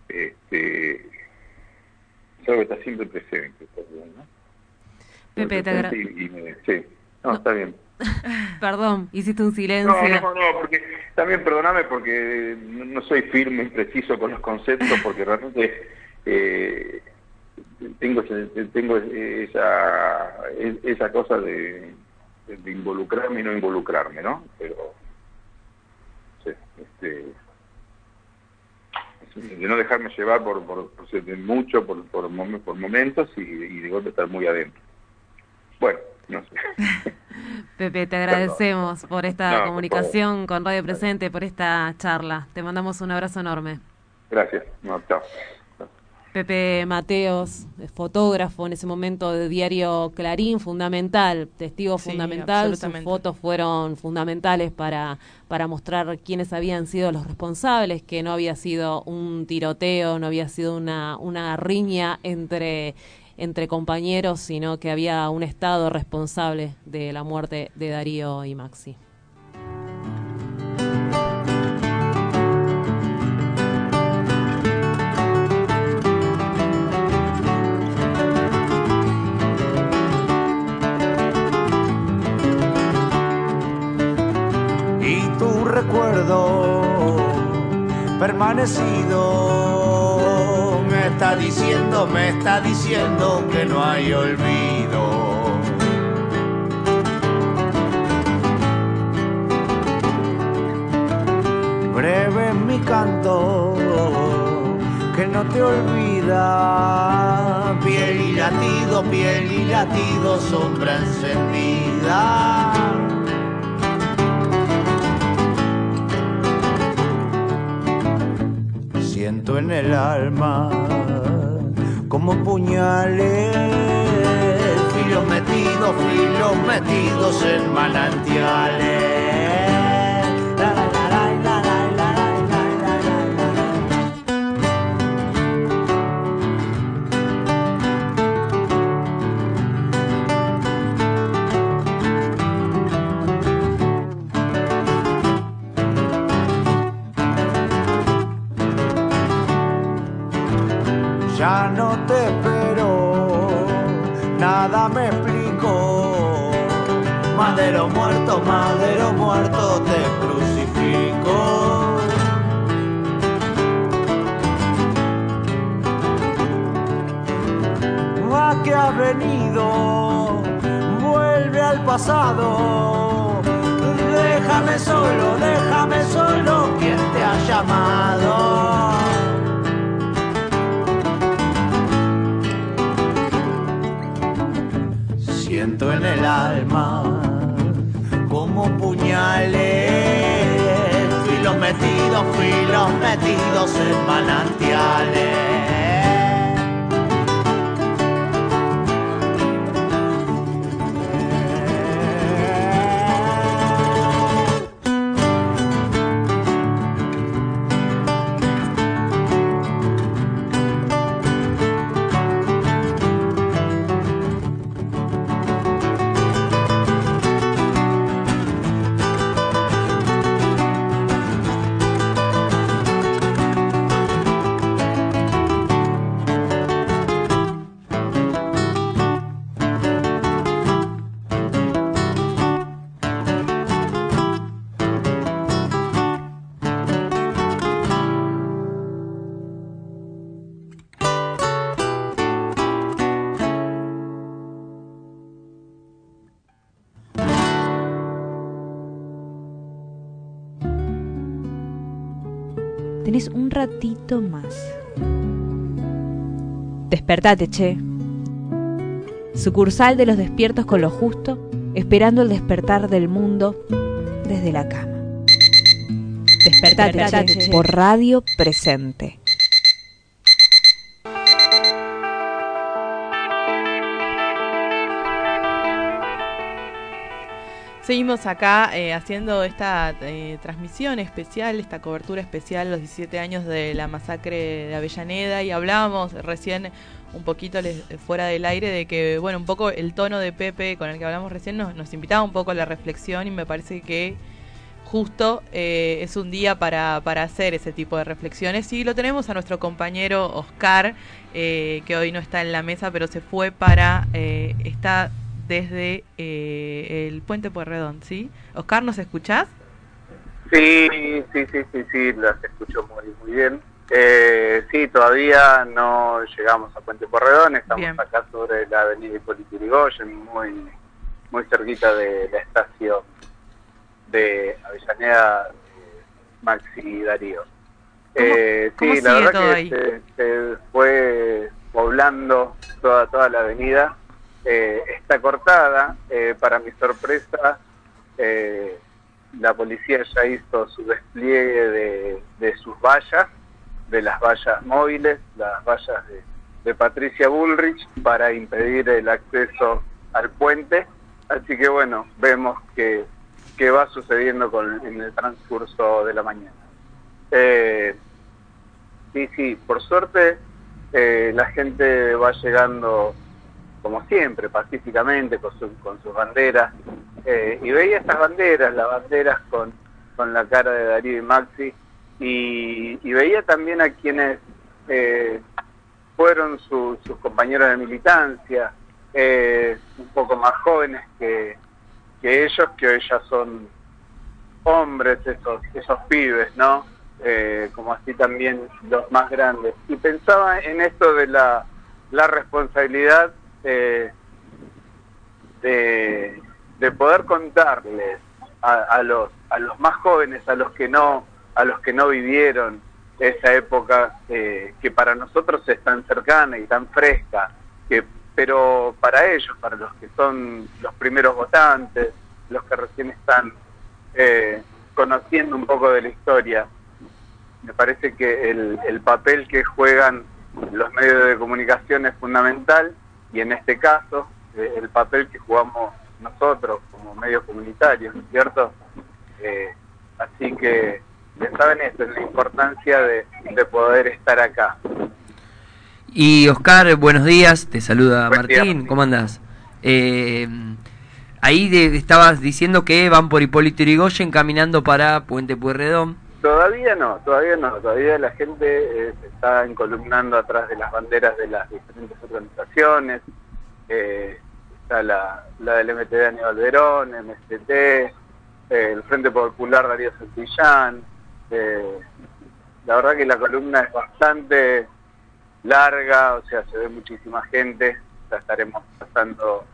Speaker 15: este, es algo que está siempre presente, ¿no?
Speaker 1: Pepe, te
Speaker 15: Sí, no, está bien.
Speaker 1: Perdón, hiciste un silencio.
Speaker 15: No, no, no, porque también perdóname porque no soy firme y preciso con los conceptos porque realmente eh, tengo tengo esa esa cosa de, involucrarme y no involucrarme, ¿no? Pero sí, este de no dejarme llevar por, por, mucho, por, por, momentos y, y de golpe estar muy adentro. Bueno, no sé.
Speaker 1: Pepe, te agradecemos por esta comunicación con Radio Presente, por esta charla. Te mandamos un abrazo enorme.
Speaker 15: Gracias. chao.
Speaker 1: Pepe Mateos, fotógrafo en ese momento de diario Clarín, fundamental, testigo fundamental, sus fotos fueron fundamentales para, para mostrar quiénes habían sido los responsables, que no había sido un tiroteo, no había sido una, una riña entre, entre compañeros, sino que había un Estado responsable de la muerte de Darío y Maxi.
Speaker 16: Recuerdo permanecido me está diciendo, me está diciendo que no hay olvido. Breve en mi canto, que no te olvida, piel y latido, piel y latido, sombra encendida. Siento en el alma como puñales, filos metidos, filos metidos en manantiales. Madero muerto, madero muerto, te crucifico. ¿A que ha venido? Vuelve al pasado. Déjame solo, déjame solo, quien te ha llamado. Siento en el alma como puñales, filos metidos, filos metidos en manantiales.
Speaker 17: Ratito más. Despertate, che. Sucursal de los despiertos con lo justo, esperando el despertar del mundo desde la cama. Despertate, Despertate por radio presente.
Speaker 2: Seguimos acá eh, haciendo esta eh, transmisión especial, esta cobertura especial, los 17 años de la masacre de Avellaneda y hablábamos recién un poquito fuera del aire de que, bueno, un poco el tono de Pepe con el que hablamos recién nos, invitaba un poco a la reflexión y me parece que justo eh, es un día para, para, hacer ese tipo de reflexiones. Y lo tenemos a nuestro compañero Oscar, que hoy no está en la mesa, pero se fue para, está desde eh, el puente Puerredón, ¿sí? Oscar, ¿nos escuchás?
Speaker 5: Sí, sí, sí, sí, sí, las escucho muy, muy bien. Eh, sí, todavía no llegamos a Puente Porredón, estamos acá sobre la avenida Hipólito Yrigoyen, muy, muy cerquita de la estación de Avellaneda Maxi Darío. Eh, sí, la verdad que se, fue poblando toda, toda la avenida. Eh, está cortada, eh, para mi sorpresa, eh, la policía ya hizo su despliegue de, de sus vallas de las vallas móviles, las vallas de, Patricia Bullrich para impedir el acceso al puente. Así que bueno, vemos que, que va sucediendo con, en el transcurso de la mañana. Eh, sí, sí, por suerte eh, la gente va llegando como siempre, pacíficamente, con, con sus banderas. Eh, y veía estas banderas, las banderas con, con la cara de Darío y Maxi, y, veía también a quienes eh, fueron sus compañeros de militancia, eh, un poco más jóvenes que, ellos, que hoy ya son hombres, esos, esos pibes, ¿no? Eh, como así también los más grandes. Y pensaba en esto de la, la responsabilidad de, de poder contarles a, a, los, a los más jóvenes, a los que no a los que no vivieron esa época eh, que para nosotros es tan cercana y tan fresca, que, pero para ellos, para los que son los primeros votantes, los que recién están eh, conociendo un poco de la historia, me parece que el, el papel que juegan los medios de comunicación es fundamental y en este caso eh, el papel que jugamos nosotros como medios comunitarios, ¿cierto? así que saben esto, la importancia de, poder estar acá.
Speaker 3: Y Oscar, buenos días, te saluda Martín, ¿cómo andás? Eh, ahí estabas diciendo que van por Hipólito Yrigoyen caminando para Puente Pueyrredón.
Speaker 5: Todavía no, todavía no, todavía la gente eh, se está encolumnando atrás de las banderas de las diferentes organizaciones, eh, está la, la del MTD Aníbal Verón, MST, el Frente Popular Darío Santillán, la verdad que la columna es bastante larga, o sea, se ve muchísima gente, ya estaremos pasando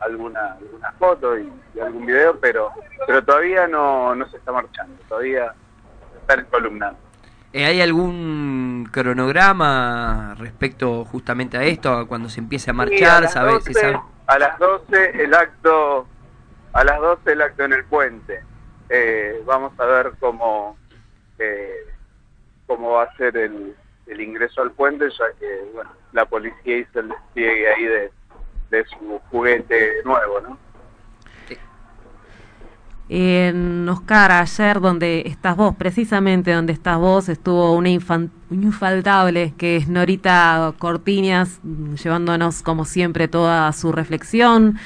Speaker 5: alguna, alguna foto y, algún video, pero pero todavía no, no se está marchando, todavía está en columna.
Speaker 3: Eh, ¿Hay algún cronograma respecto justamente a esto, cuando se empiece a marchar?
Speaker 5: a, las 12, a las 12 el acto, a las 12 el acto en el puente. Eh, vamos a ver cómo, cómo va a ser el, el, ingreso al puente, ya que bueno, la policía hizo el despliegue ahí de, de su juguete nuevo, ¿no?
Speaker 1: En Oscar, ayer donde estás vos, precisamente donde estás vos, estuvo una infaltable que es Norita Cortiñas, llevándonos como siempre toda su reflexión,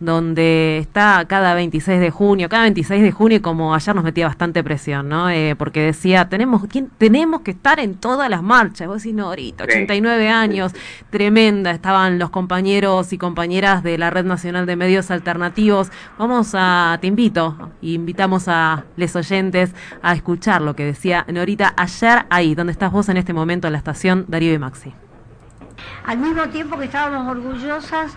Speaker 1: donde está cada 26 de junio, cada 26 de junio, como ayer nos metía bastante presión, ¿no? Eh, porque decía, tenemos, ¿quién, tenemos que estar en todas las marchas. Vos decís, no, ahorita, 89 años, tremenda, estaban los compañeros y compañeras de la Red Nacional de Medios Alternativos. Vamos a, te invito, invitamos a les oyentes a escuchar lo que decía Norita ayer ahí, donde estás vos en este momento en la estación Darío y Maxi.
Speaker 18: Al mismo tiempo que estábamos orgullosas,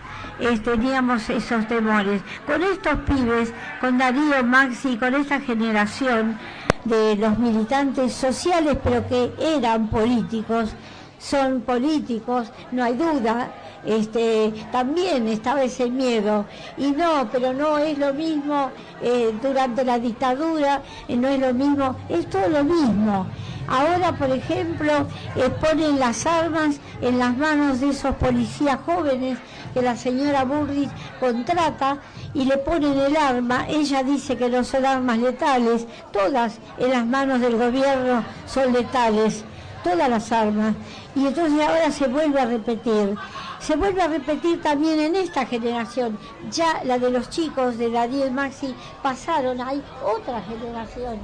Speaker 18: teníamos esos temores. Con estos pibes, con Darío, Maxi, con esta generación de los militantes sociales, pero que eran políticos, son políticos, no hay duda, este, también estaba ese miedo. Y no, pero no es lo mismo eh, durante la dictadura, eh, no es lo mismo, es todo lo mismo. Ahora, por ejemplo, eh, ponen las armas en las manos de esos policías jóvenes que la señora Burris contrata y le ponen el arma. Ella dice que no son armas letales, todas en las manos del gobierno son letales, todas las armas. Y entonces ahora se vuelve a repetir. Se vuelve a repetir también en esta generación. Ya la de los chicos de Daniel Maxi pasaron, hay otra generación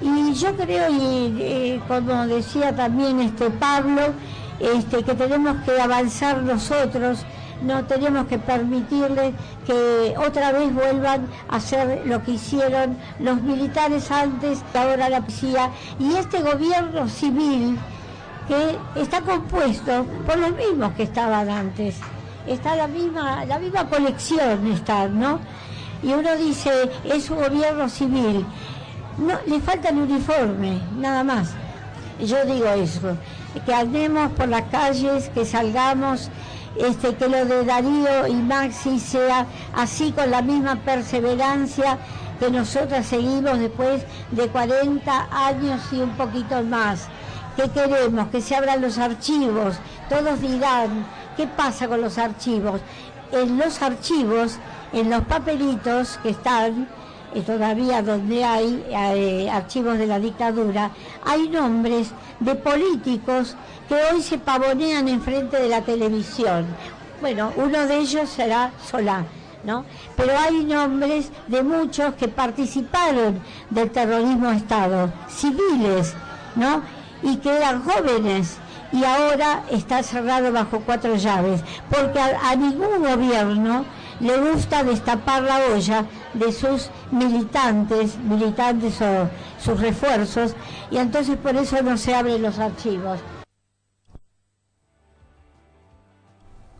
Speaker 18: y yo creo, y como decía también este Pablo, este, que tenemos que avanzar nosotros no tenemos que permitirle que otra vez vuelvan a hacer lo que hicieron los militares antes, ahora la policía, y este gobierno civil que está compuesto por los mismos que estaban antes. Está la misma, la misma colección están, ¿no? Y uno dice, es un gobierno civil. No, le falta el uniforme, nada más. Yo digo eso, que andemos por las calles, que salgamos, este, que lo de Darío y Maxi sea así con la misma perseverancia que nosotras seguimos después de 40 años y un poquito más. ¿Qué queremos? Que se abran los archivos. Todos dirán, ¿qué pasa con los archivos? En los archivos, en los papelitos que están, eh, todavía donde hay eh, archivos de la dictadura, hay nombres de políticos que hoy se pavonean enfrente de la televisión. Bueno, uno de ellos será Solá. ¿No? Pero hay nombres de muchos que participaron del terrorismo de Estado, civiles, ¿no? y que eran jóvenes y ahora está cerrado bajo cuatro llaves, porque a, ningún gobierno le gusta destapar la olla de sus militantes, militantes o sus refuerzos, y entonces por eso no se abren los archivos.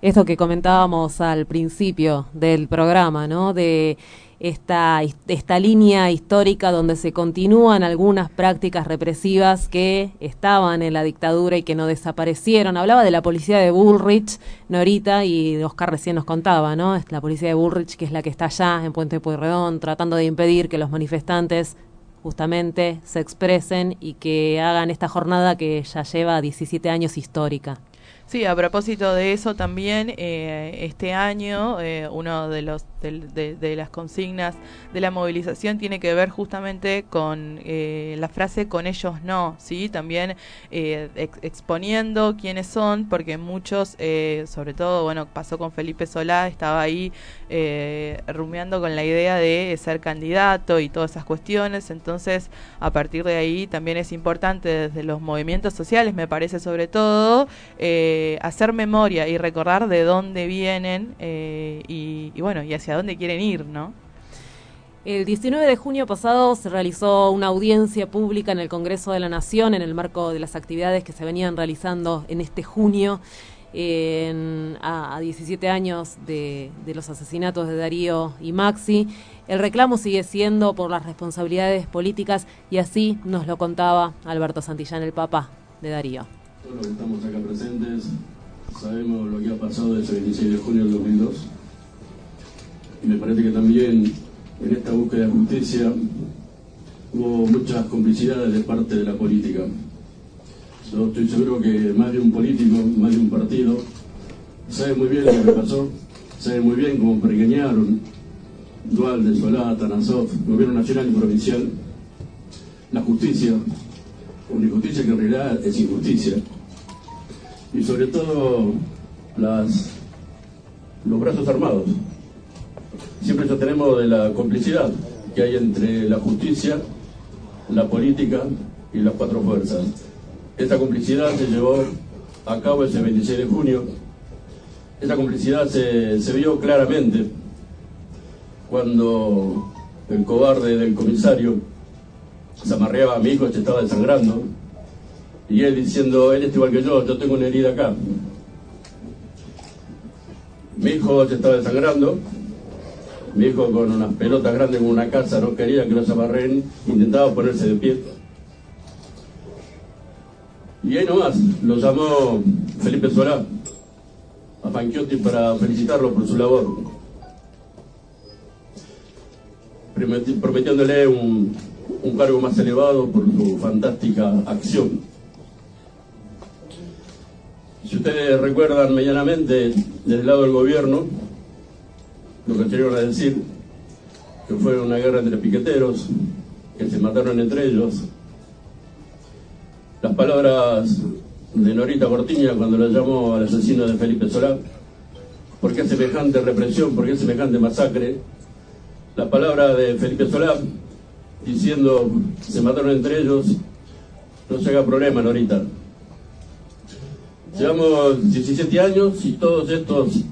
Speaker 1: Esto que comentábamos al principio del programa, ¿no? De esta, esta línea histórica donde se continúan algunas prácticas represivas que estaban en la dictadura y que no desaparecieron. Hablaba de la policía de Bullrich, Norita, y Oscar recién nos contaba, ¿no? Es la policía de Bullrich, que es la que está allá en Puente Pueyrredón, tratando de impedir que los manifestantes justamente se expresen y que hagan esta jornada que ya lleva 17 años histórica.
Speaker 2: Sí, a propósito de eso también, eh, este año eh, uno de los de, las consignas de la movilización tiene que ver justamente con eh, la frase con ellos no, sí, también exponiendo quiénes son, porque muchos, sobre todo, bueno, pasó con Felipe Solá, estaba ahí rumiando con la idea de ser candidato y todas esas cuestiones, entonces a partir de ahí también es importante desde los movimientos sociales, me parece sobre todo. Eh, eh, hacer memoria y recordar de dónde vienen eh, y, bueno, y hacia dónde quieren ir, ¿no?
Speaker 1: El 19 de junio pasado se realizó una audiencia pública en el Congreso de la Nación en el marco de las actividades que se venían realizando en este junio a, 17 años de, de, los asesinatos de Darío y Maxi. El reclamo sigue siendo por las responsabilidades políticas y así nos lo contaba Alberto Santillán, el papá de Darío.
Speaker 19: Todos los que estamos acá presentes sabemos lo que ha pasado desde el 26 de junio del 2002 y me parece que también en esta búsqueda de justicia hubo muchas complicidades de parte de la política. Yo estoy seguro que más de un político, más de un partido, sabe muy bien lo que pasó, sabe muy bien cómo pregueñaron Dualde, Solá, Tanasov, gobierno nacional y provincial, la justicia, una injusticia que en realidad es injusticia. Y sobre todo los brazos armados. Siempre ya tenemos de la complicidad que hay entre la justicia, la política y las cuatro fuerzas. Esta complicidad se llevó a cabo ese 26 de junio. Esta complicidad se, vio claramente cuando el cobarde del comisario se amarreaba a mi hijo, se estaba desangrando. Y él diciendo, él es igual que yo, yo tengo una herida acá. Mi hijo se estaba desangrando. Mi hijo con unas pelotas grandes en una casa no quería que los amarren, intentaba ponerse de pie. Y ahí nomás lo llamó Felipe Solá a Panchiotti para felicitarlo por su labor, prometiéndole un, un cargo más elevado por su fantástica acción. Si ustedes recuerdan medianamente desde el lado del gobierno, lo que anterior a decir, que fue una guerra entre piqueteros, que se mataron entre ellos, las palabras de Norita Cortiña cuando la llamó al asesino de Felipe Solá, ¿por qué semejante represión? ¿Por qué semejante masacre? La palabra de Felipe Solá diciendo se mataron entre ellos, no se haga problema, Norita. Llevamos 17 años y todos estos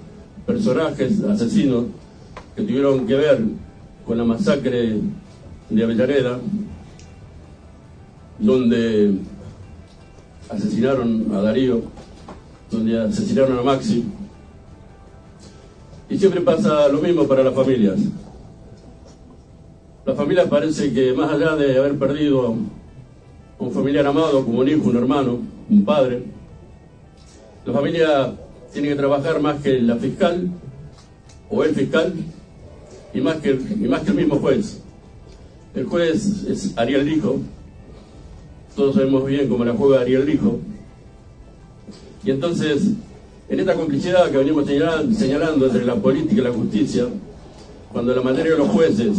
Speaker 19: personajes asesinos que tuvieron que ver con la masacre de Avellaneda, donde asesinaron a Darío, donde asesinaron a Maxi. Y siempre pasa lo mismo para las familias. La familia parece que más allá de haber perdido a un familiar amado, como un hijo, un hermano, un padre, la familia tiene que trabajar más que la fiscal o el fiscal y más que, y más que el mismo juez. El juez es Ariel Lijo, todos sabemos bien cómo la juega Ariel Lijo. Y entonces, en esta complicidad que venimos señalando entre la política y la justicia, cuando la materia de los jueces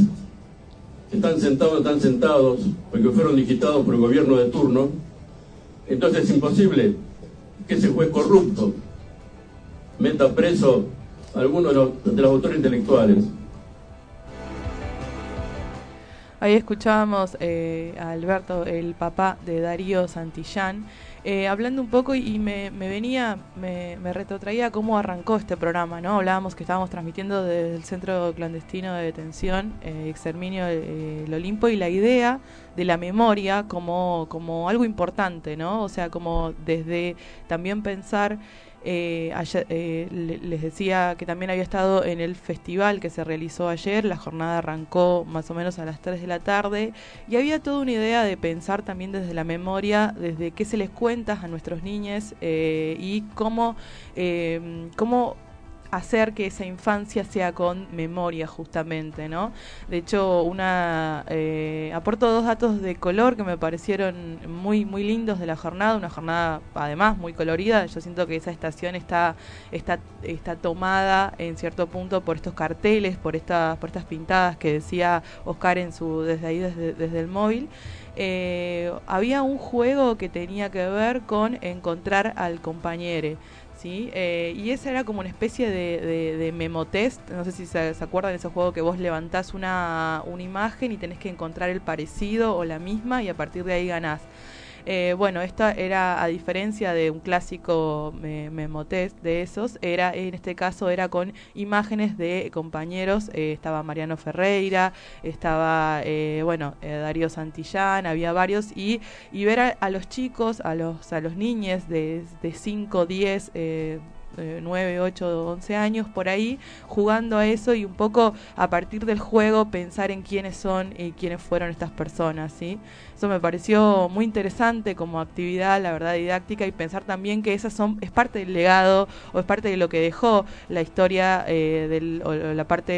Speaker 19: están sentados, están sentados, porque fueron digitados por el gobierno de turno, entonces es imposible que ese juez corrupto meta preso a algunos de los, de los autores intelectuales.
Speaker 2: Ahí escuchábamos eh, a Alberto, el papá de Darío Santillán, eh, hablando un poco y me, venía, me, retrotraía cómo arrancó este programa, ¿no? Hablábamos que estábamos transmitiendo desde el Centro Clandestino de Detención, eh, Exterminio el Olimpo, y la idea de la memoria como, como algo importante, ¿no? O sea, como desde también pensar eh, eh les decía que también había estado en el festival que se realizó ayer, la jornada arrancó más o menos a las 3 de la tarde. Y había toda una idea de pensar también desde la memoria, desde qué se les cuenta a nuestros niños eh, y cómo, eh, cómo hacer que esa infancia sea con memoria justamente, ¿no? De hecho, una eh, aporto dos datos de color que me parecieron muy muy lindos de la jornada, una jornada además muy colorida. Yo siento que esa estación está está está tomada en cierto punto por estos carteles, por estas por estas pintadas que decía Oscar en su desde ahí desde, desde el móvil. Eh, había un juego que tenía que ver con encontrar al compañero. ¿Sí? Eh, y esa era como una especie de, de, memotest, no sé si se, se, acuerdan de ese juego que vos levantás una, una imagen y tenés que encontrar el parecido o la misma y a partir de ahí ganás. Eh, bueno, esta era, a diferencia de un clásico me, memotest de esos, era en este caso era con imágenes de compañeros, eh, estaba Mariano Ferreira, estaba, eh, bueno, Darío Santillán, había varios, y, y ver a, los chicos, a los, a los niños de, de 5, 10, 9, 8, 11 años por ahí, jugando a eso y un poco a partir del juego pensar en quiénes son y quiénes fueron estas personas, ¿sí? Eso me pareció muy interesante como actividad, la verdad, didáctica y pensar también que esas son, es parte del legado o es parte de lo que dejó la historia eh, del, o la parte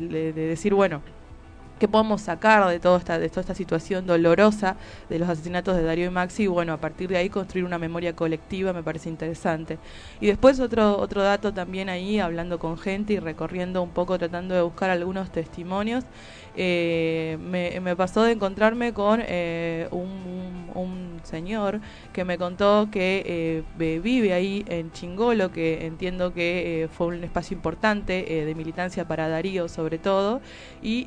Speaker 2: de decir, bueno, qué podemos sacar de, toda esta, de toda esta situación dolorosa de los asesinatos de Darío y Maxi y bueno, a partir de ahí construir una memoria colectiva me parece interesante. Y después otro, otro dato también ahí, hablando con gente y recorriendo un poco, tratando de buscar algunos testimonios, eh, me, pasó de encontrarme con eh, un, señor que me contó que eh, vive ahí en Chingolo, que entiendo que fue un espacio importante de militancia para Darío sobre todo, y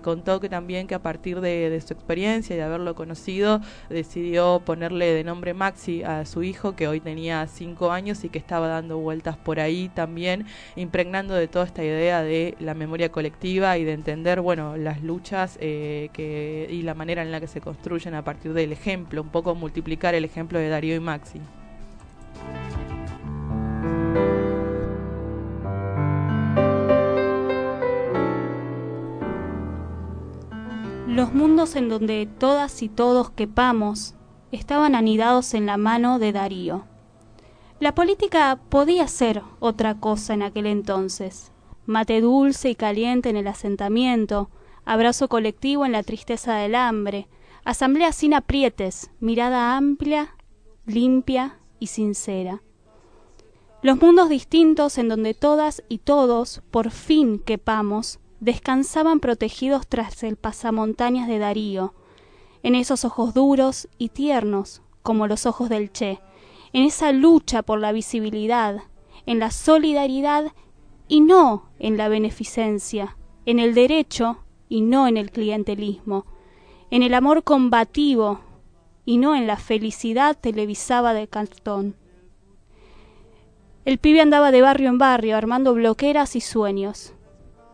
Speaker 2: contó que también que a partir de, su experiencia y de haberlo conocido, decidió ponerle de nombre Maxi a su hijo, que hoy tenía cinco años y que estaba dando vueltas por ahí también, impregnando de toda esta idea de la memoria colectiva y de entender, bueno, las luchas eh, y la manera en la que se construyen a partir del ejemplo, un poco multiplicar el ejemplo de Darío y Maxi.
Speaker 20: Los mundos en donde todas y todos quepamos estaban anidados en la mano de Darío. La política podía ser otra cosa en aquel entonces mate dulce y caliente en el asentamiento, abrazo colectivo en la tristeza del hambre, asamblea sin aprietes, mirada amplia, limpia y sincera. Los mundos distintos en donde todas y todos, por fin quepamos, descansaban protegidos tras el pasamontañas de Darío, en esos ojos duros y tiernos como los ojos del Che, en esa lucha por la visibilidad, en la solidaridad y no en la beneficencia, en el derecho y no en el clientelismo, en el amor combativo y no en la felicidad televisada de cartón. El pibe andaba de barrio en barrio, armando bloqueras y sueños.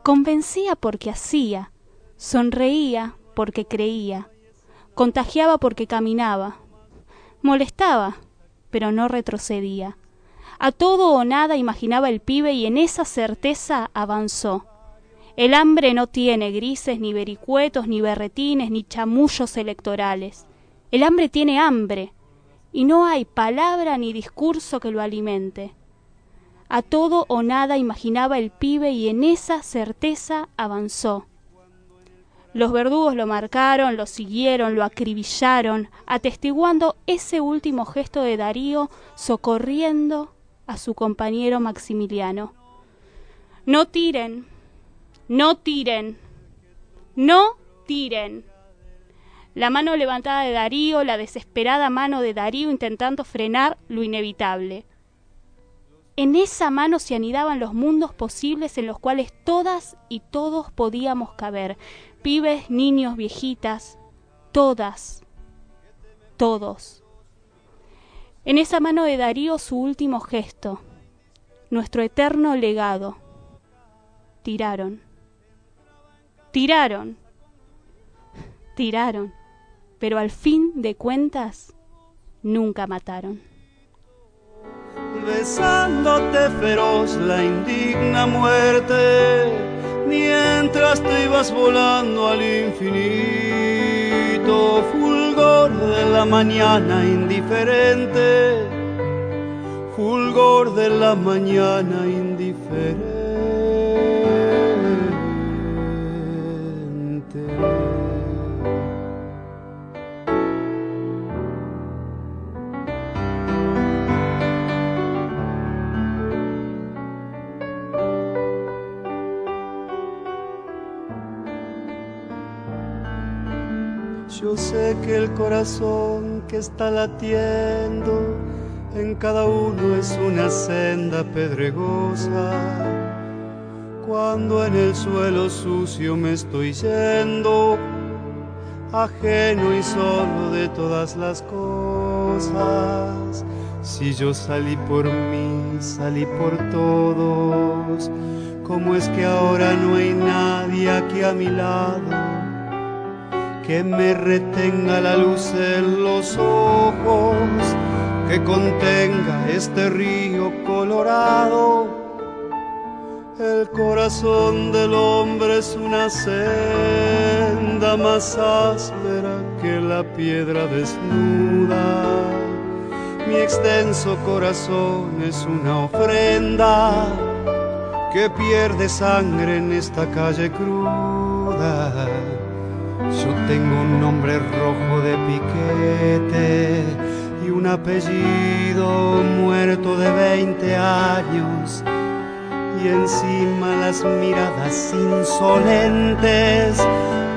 Speaker 20: Convencía porque hacía, sonreía porque creía, contagiaba porque caminaba, molestaba, pero no retrocedía. A todo o nada imaginaba el pibe y en esa certeza avanzó. El hambre no tiene grises, ni vericuetos, ni berretines, ni chamullos electorales. El hambre tiene hambre, y no hay palabra ni discurso que lo alimente. A todo o nada imaginaba el pibe y en esa certeza avanzó. Los verdugos lo marcaron, lo siguieron, lo acribillaron, atestiguando ese último gesto de Darío socorriendo a su compañero Maximiliano. No tiren, no tiren, no tiren. La mano levantada de Darío, la desesperada mano de Darío intentando frenar lo inevitable. En esa mano se anidaban los mundos posibles en los cuales todas y todos podíamos caber, pibes, niños, viejitas, todas, todos. En esa mano de Darío su último gesto, nuestro eterno legado. Tiraron, tiraron, tiraron pero al fin de cuentas nunca mataron.
Speaker 21: Besándote feroz la indigna muerte, mientras te ibas volando al infinito, fulgor de la mañana indiferente, fulgor de la mañana indiferente. Yo sé que el corazón que está latiendo en cada uno es una senda pedregosa. Cuando en el suelo sucio me estoy yendo, ajeno y solo de todas las cosas. Si yo salí por mí, salí por todos, ¿cómo es que ahora no hay nadie aquí a mi lado? Que me retenga la luz en los ojos, que contenga este río colorado. El corazón del hombre es una senda más áspera que la piedra desnuda. Mi extenso corazón es una ofrenda que pierde sangre en esta calle cruda yo tengo un nombre rojo de piquete y un apellido muerto de 20 años. Y encima las miradas insolentes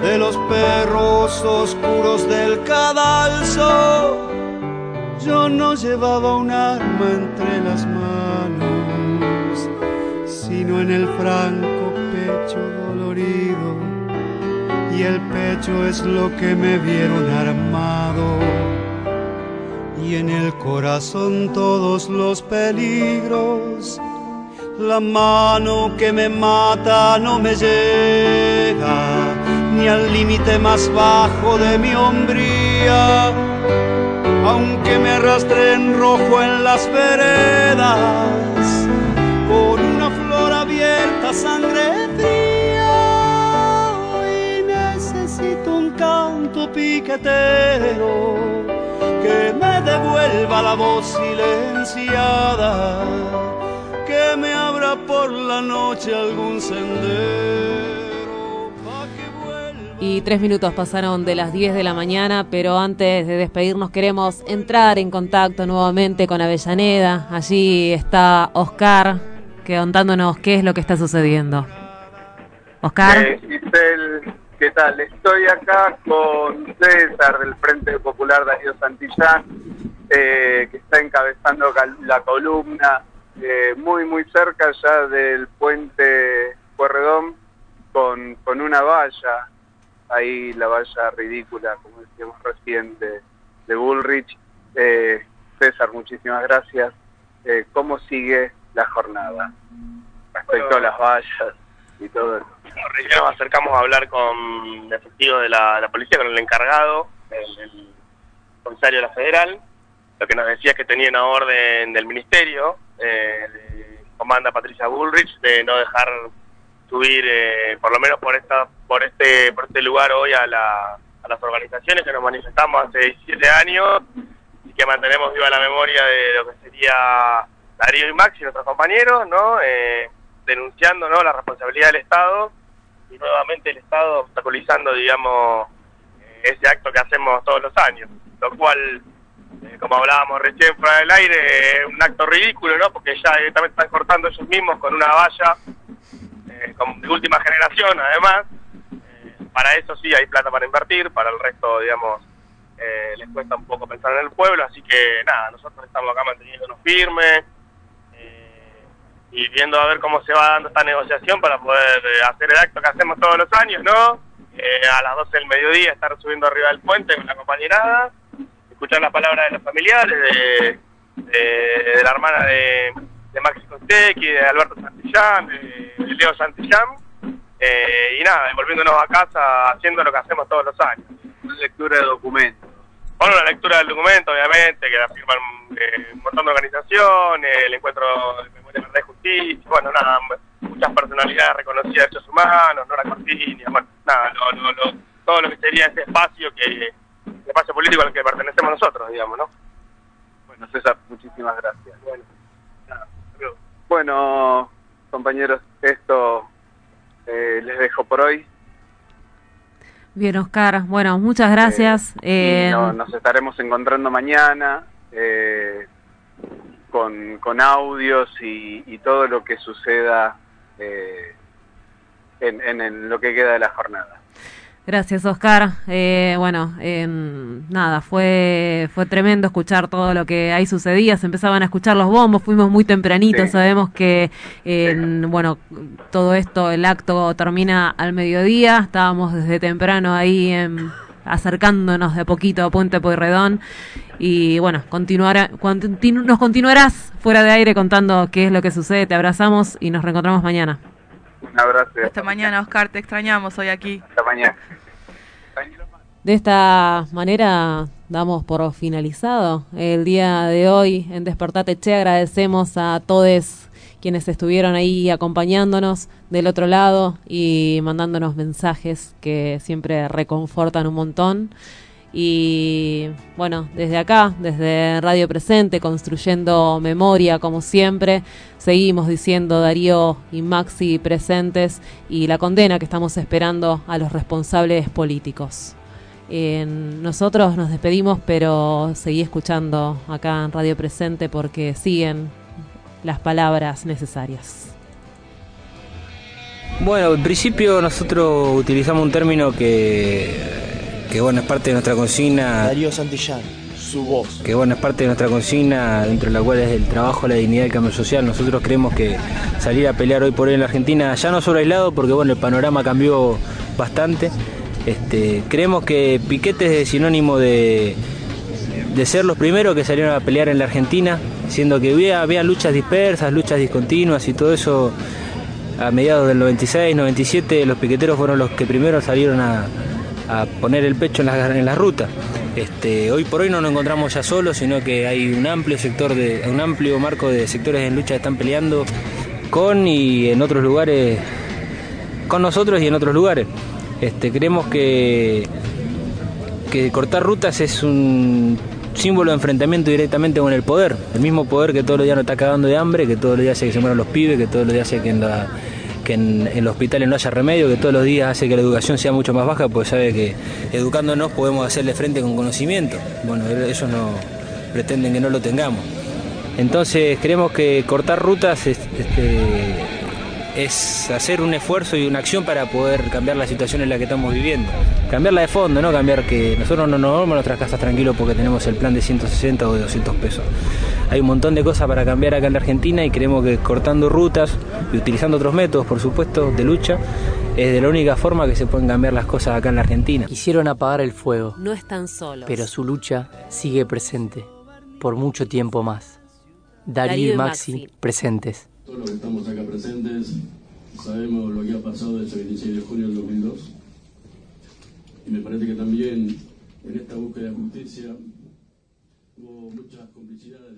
Speaker 21: de los perros oscuros del cadalso. Yo no llevaba un arma entre las manos, sino en el franco pecho y el pecho es lo que me vieron armado y en el corazón todos los peligros. La mano que me mata no me llega ni al límite más bajo de mi hombría, aunque me arrastre en rojo en las veredas por una flor abierta, sangre canto piquetero que me devuelva la voz silenciada, que me abra por la noche algún sendero.
Speaker 1: Y tres minutos pasaron de las 10 de la mañana, pero antes de despedirnos queremos entrar en contacto nuevamente con Avellaneda. Allí está Oscar, que contándonos qué es lo que está sucediendo. Oscar.
Speaker 5: Eh, ¿Qué tal? Estoy acá con César del Frente Popular Darío Santillán, eh, que está encabezando la columna eh, muy, muy cerca ya del puente Puerredón con, con una valla, ahí la valla ridícula, como decíamos recién, de, Bullrich. Eh, César, muchísimas gracias. ¿Cómo sigue la jornada respecto a las vallas y todo eso.
Speaker 22: Recién nos acercamos a hablar con el efectivo de la, policía, con el encargado, el, comisario de la Federal. Lo que nos decía es que tenía una orden del ministerio, eh, comanda Patricia Bullrich, de no dejar subir, eh, por lo menos por esta, por este, por este lugar hoy a, la, a las organizaciones que nos manifestamos hace 17 años y que mantenemos viva la memoria de lo que sería Darío y Maxi, nuestros compañeros, ¿no? Eh, denunciando ¿no? la responsabilidad del Estado y nuevamente el Estado obstaculizando, digamos, eh, ese acto que hacemos todos los años, lo cual, eh, como hablábamos recién fuera del aire, es un acto ridículo, ¿no? Porque ya directamente están cortando ellos mismos con una valla eh, de última generación, además. para eso sí hay plata para invertir, para el resto, digamos, les cuesta un poco pensar en el pueblo, así que nada, nosotros estamos acá manteniéndonos firmes y viendo a ver cómo se va dando esta negociación para poder eh, hacer el acto que hacemos todos los años, ¿no? Eh, a las 12 del mediodía estar subiendo arriba del puente con la compañerada, escuchar las palabras de los familiares, de, de, la hermana de, de Maxi Costequi, de Alberto Santillán, de, Leo Santillán, eh, y nada, volviéndonos a casa haciendo lo que hacemos todos los años.
Speaker 5: Una lectura de documentos.
Speaker 22: Bueno, la lectura del documento, obviamente, que la firman un montón de organizaciones, el encuentro de memoria, verdad y justicia, bueno, nada, muchas personalidades reconocidas de derechos humanos, Nora Cortinia, bueno, nada, todo lo que sería ese espacio que, el espacio político al que pertenecemos nosotros, digamos, ¿no?
Speaker 5: Bueno, César, muchísimas gracias. Bueno, bueno compañeros, esto eh, les dejo por hoy.
Speaker 1: Bien, Oscar. Bueno, muchas gracias.
Speaker 5: Eh, nos estaremos encontrando mañana eh, con, con, audios y, todo lo que suceda eh, en, en, lo que queda de la jornada.
Speaker 1: Gracias, Oscar. Eh, bueno, nada, fue fue tremendo escuchar todo lo que ahí sucedía. Se empezaban a escuchar los bombos, fuimos muy tempranitos. Sabemos que, bueno, todo esto, el acto termina al mediodía. Estábamos desde temprano ahí acercándonos de poquito a Puente Pueyrredón. Y bueno, continuará, nos continuarás fuera de aire contando qué es lo que sucede. Te abrazamos y nos reencontramos mañana.
Speaker 5: Un abrazo.
Speaker 2: Hasta mañana, Oscar. Te extrañamos hoy aquí.
Speaker 5: Hasta mañana.
Speaker 1: De esta manera damos por finalizado el día de hoy en Despertate Che. Agradecemos a todos quienes estuvieron ahí acompañándonos del otro lado y mandándonos mensajes que siempre reconfortan un montón. Y bueno, desde acá, desde Radio Presente, construyendo memoria como siempre, seguimos diciendo Darío y Maxi presentes y la condena que estamos esperando a los responsables políticos. nosotros nos despedimos, pero seguí escuchando acá en Radio Presente porque siguen las palabras necesarias.
Speaker 23: Bueno, en principio nosotros utilizamos un término que que bueno, es parte de nuestra consigna.
Speaker 24: Darío Santillán, su voz.
Speaker 23: Que bueno, es parte de nuestra consigna, dentro de la cual es el trabajo, la dignidad y el cambio social. Nosotros creemos que salir a pelear hoy por hoy en la Argentina, ya no solo aislado, porque bueno, el panorama cambió bastante. Este, creemos que Piquete es sinónimo de, de ser los primeros que salieron a pelear en la Argentina, siendo que había, había luchas dispersas, luchas discontinuas y todo eso a mediados del 96, 97, los piqueteros fueron los que primero salieron a, a poner el pecho en la, en la ruta. Este, hoy por hoy no nos encontramos ya solos, sino que hay un amplio sector de, un amplio marco de sectores en lucha que están peleando con y en otros lugares, con nosotros y en otros lugares. Este, creemos que, que cortar rutas es un símbolo de enfrentamiento directamente con el poder, el mismo poder que todos los días nos está cagando de hambre, que todos los días hace que se mueran los pibes, que todos los días hace que en los hospitales no haya remedio, que todos los días hace que la educación sea mucho más baja, pues sabe que educándonos podemos hacerle frente con conocimiento. Bueno, ellos no pretenden que no lo tengamos. Entonces creemos que cortar rutas es, este, es hacer un esfuerzo y una acción para poder cambiar la situación en la que estamos viviendo. Cambiarla de fondo, no cambiar que nosotros no nos vamos a nuestras casas tranquilos porque tenemos el plan de 160 o de 200 pesos. Hay un montón de cosas para cambiar acá en la Argentina y creemos que cortando rutas y utilizando otros métodos, por supuesto, de lucha, es de la única forma que se pueden cambiar las cosas acá en la Argentina.
Speaker 25: Quisieron apagar el fuego.
Speaker 1: No están solos.
Speaker 25: Pero su lucha sigue presente por mucho tiempo más.
Speaker 24: Darío y Maxi, presentes.
Speaker 19: Todos los que estamos acá presentes sabemos lo que ha pasado ese 26 de junio del 2002 y me parece que también en esta búsqueda de justicia hubo muchas complicidades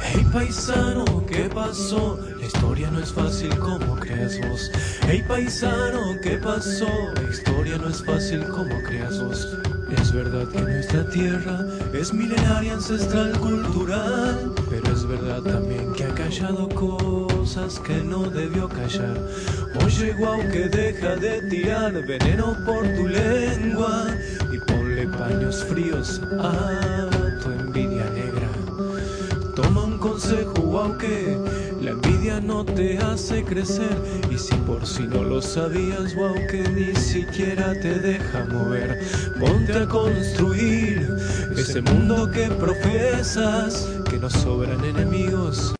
Speaker 26: Hey paisano, ¿qué pasó? La historia no es fácil como creas vos. Hey paisano, ¿qué pasó? La historia no es fácil como creas vos. Es verdad que nuestra tierra es milenaria, ancestral, cultural. Pero es verdad también que ha callado cosas que no debió callar. Oye, guau, que deja de tirar veneno por tu lengua y ponle paños fríos a consejo, aunque la envidia no te hace crecer. Y si por si no lo sabías, wow, que ni siquiera te deja mover. Ponte a construir ese mundo que profesas, que nos sobran enemigos.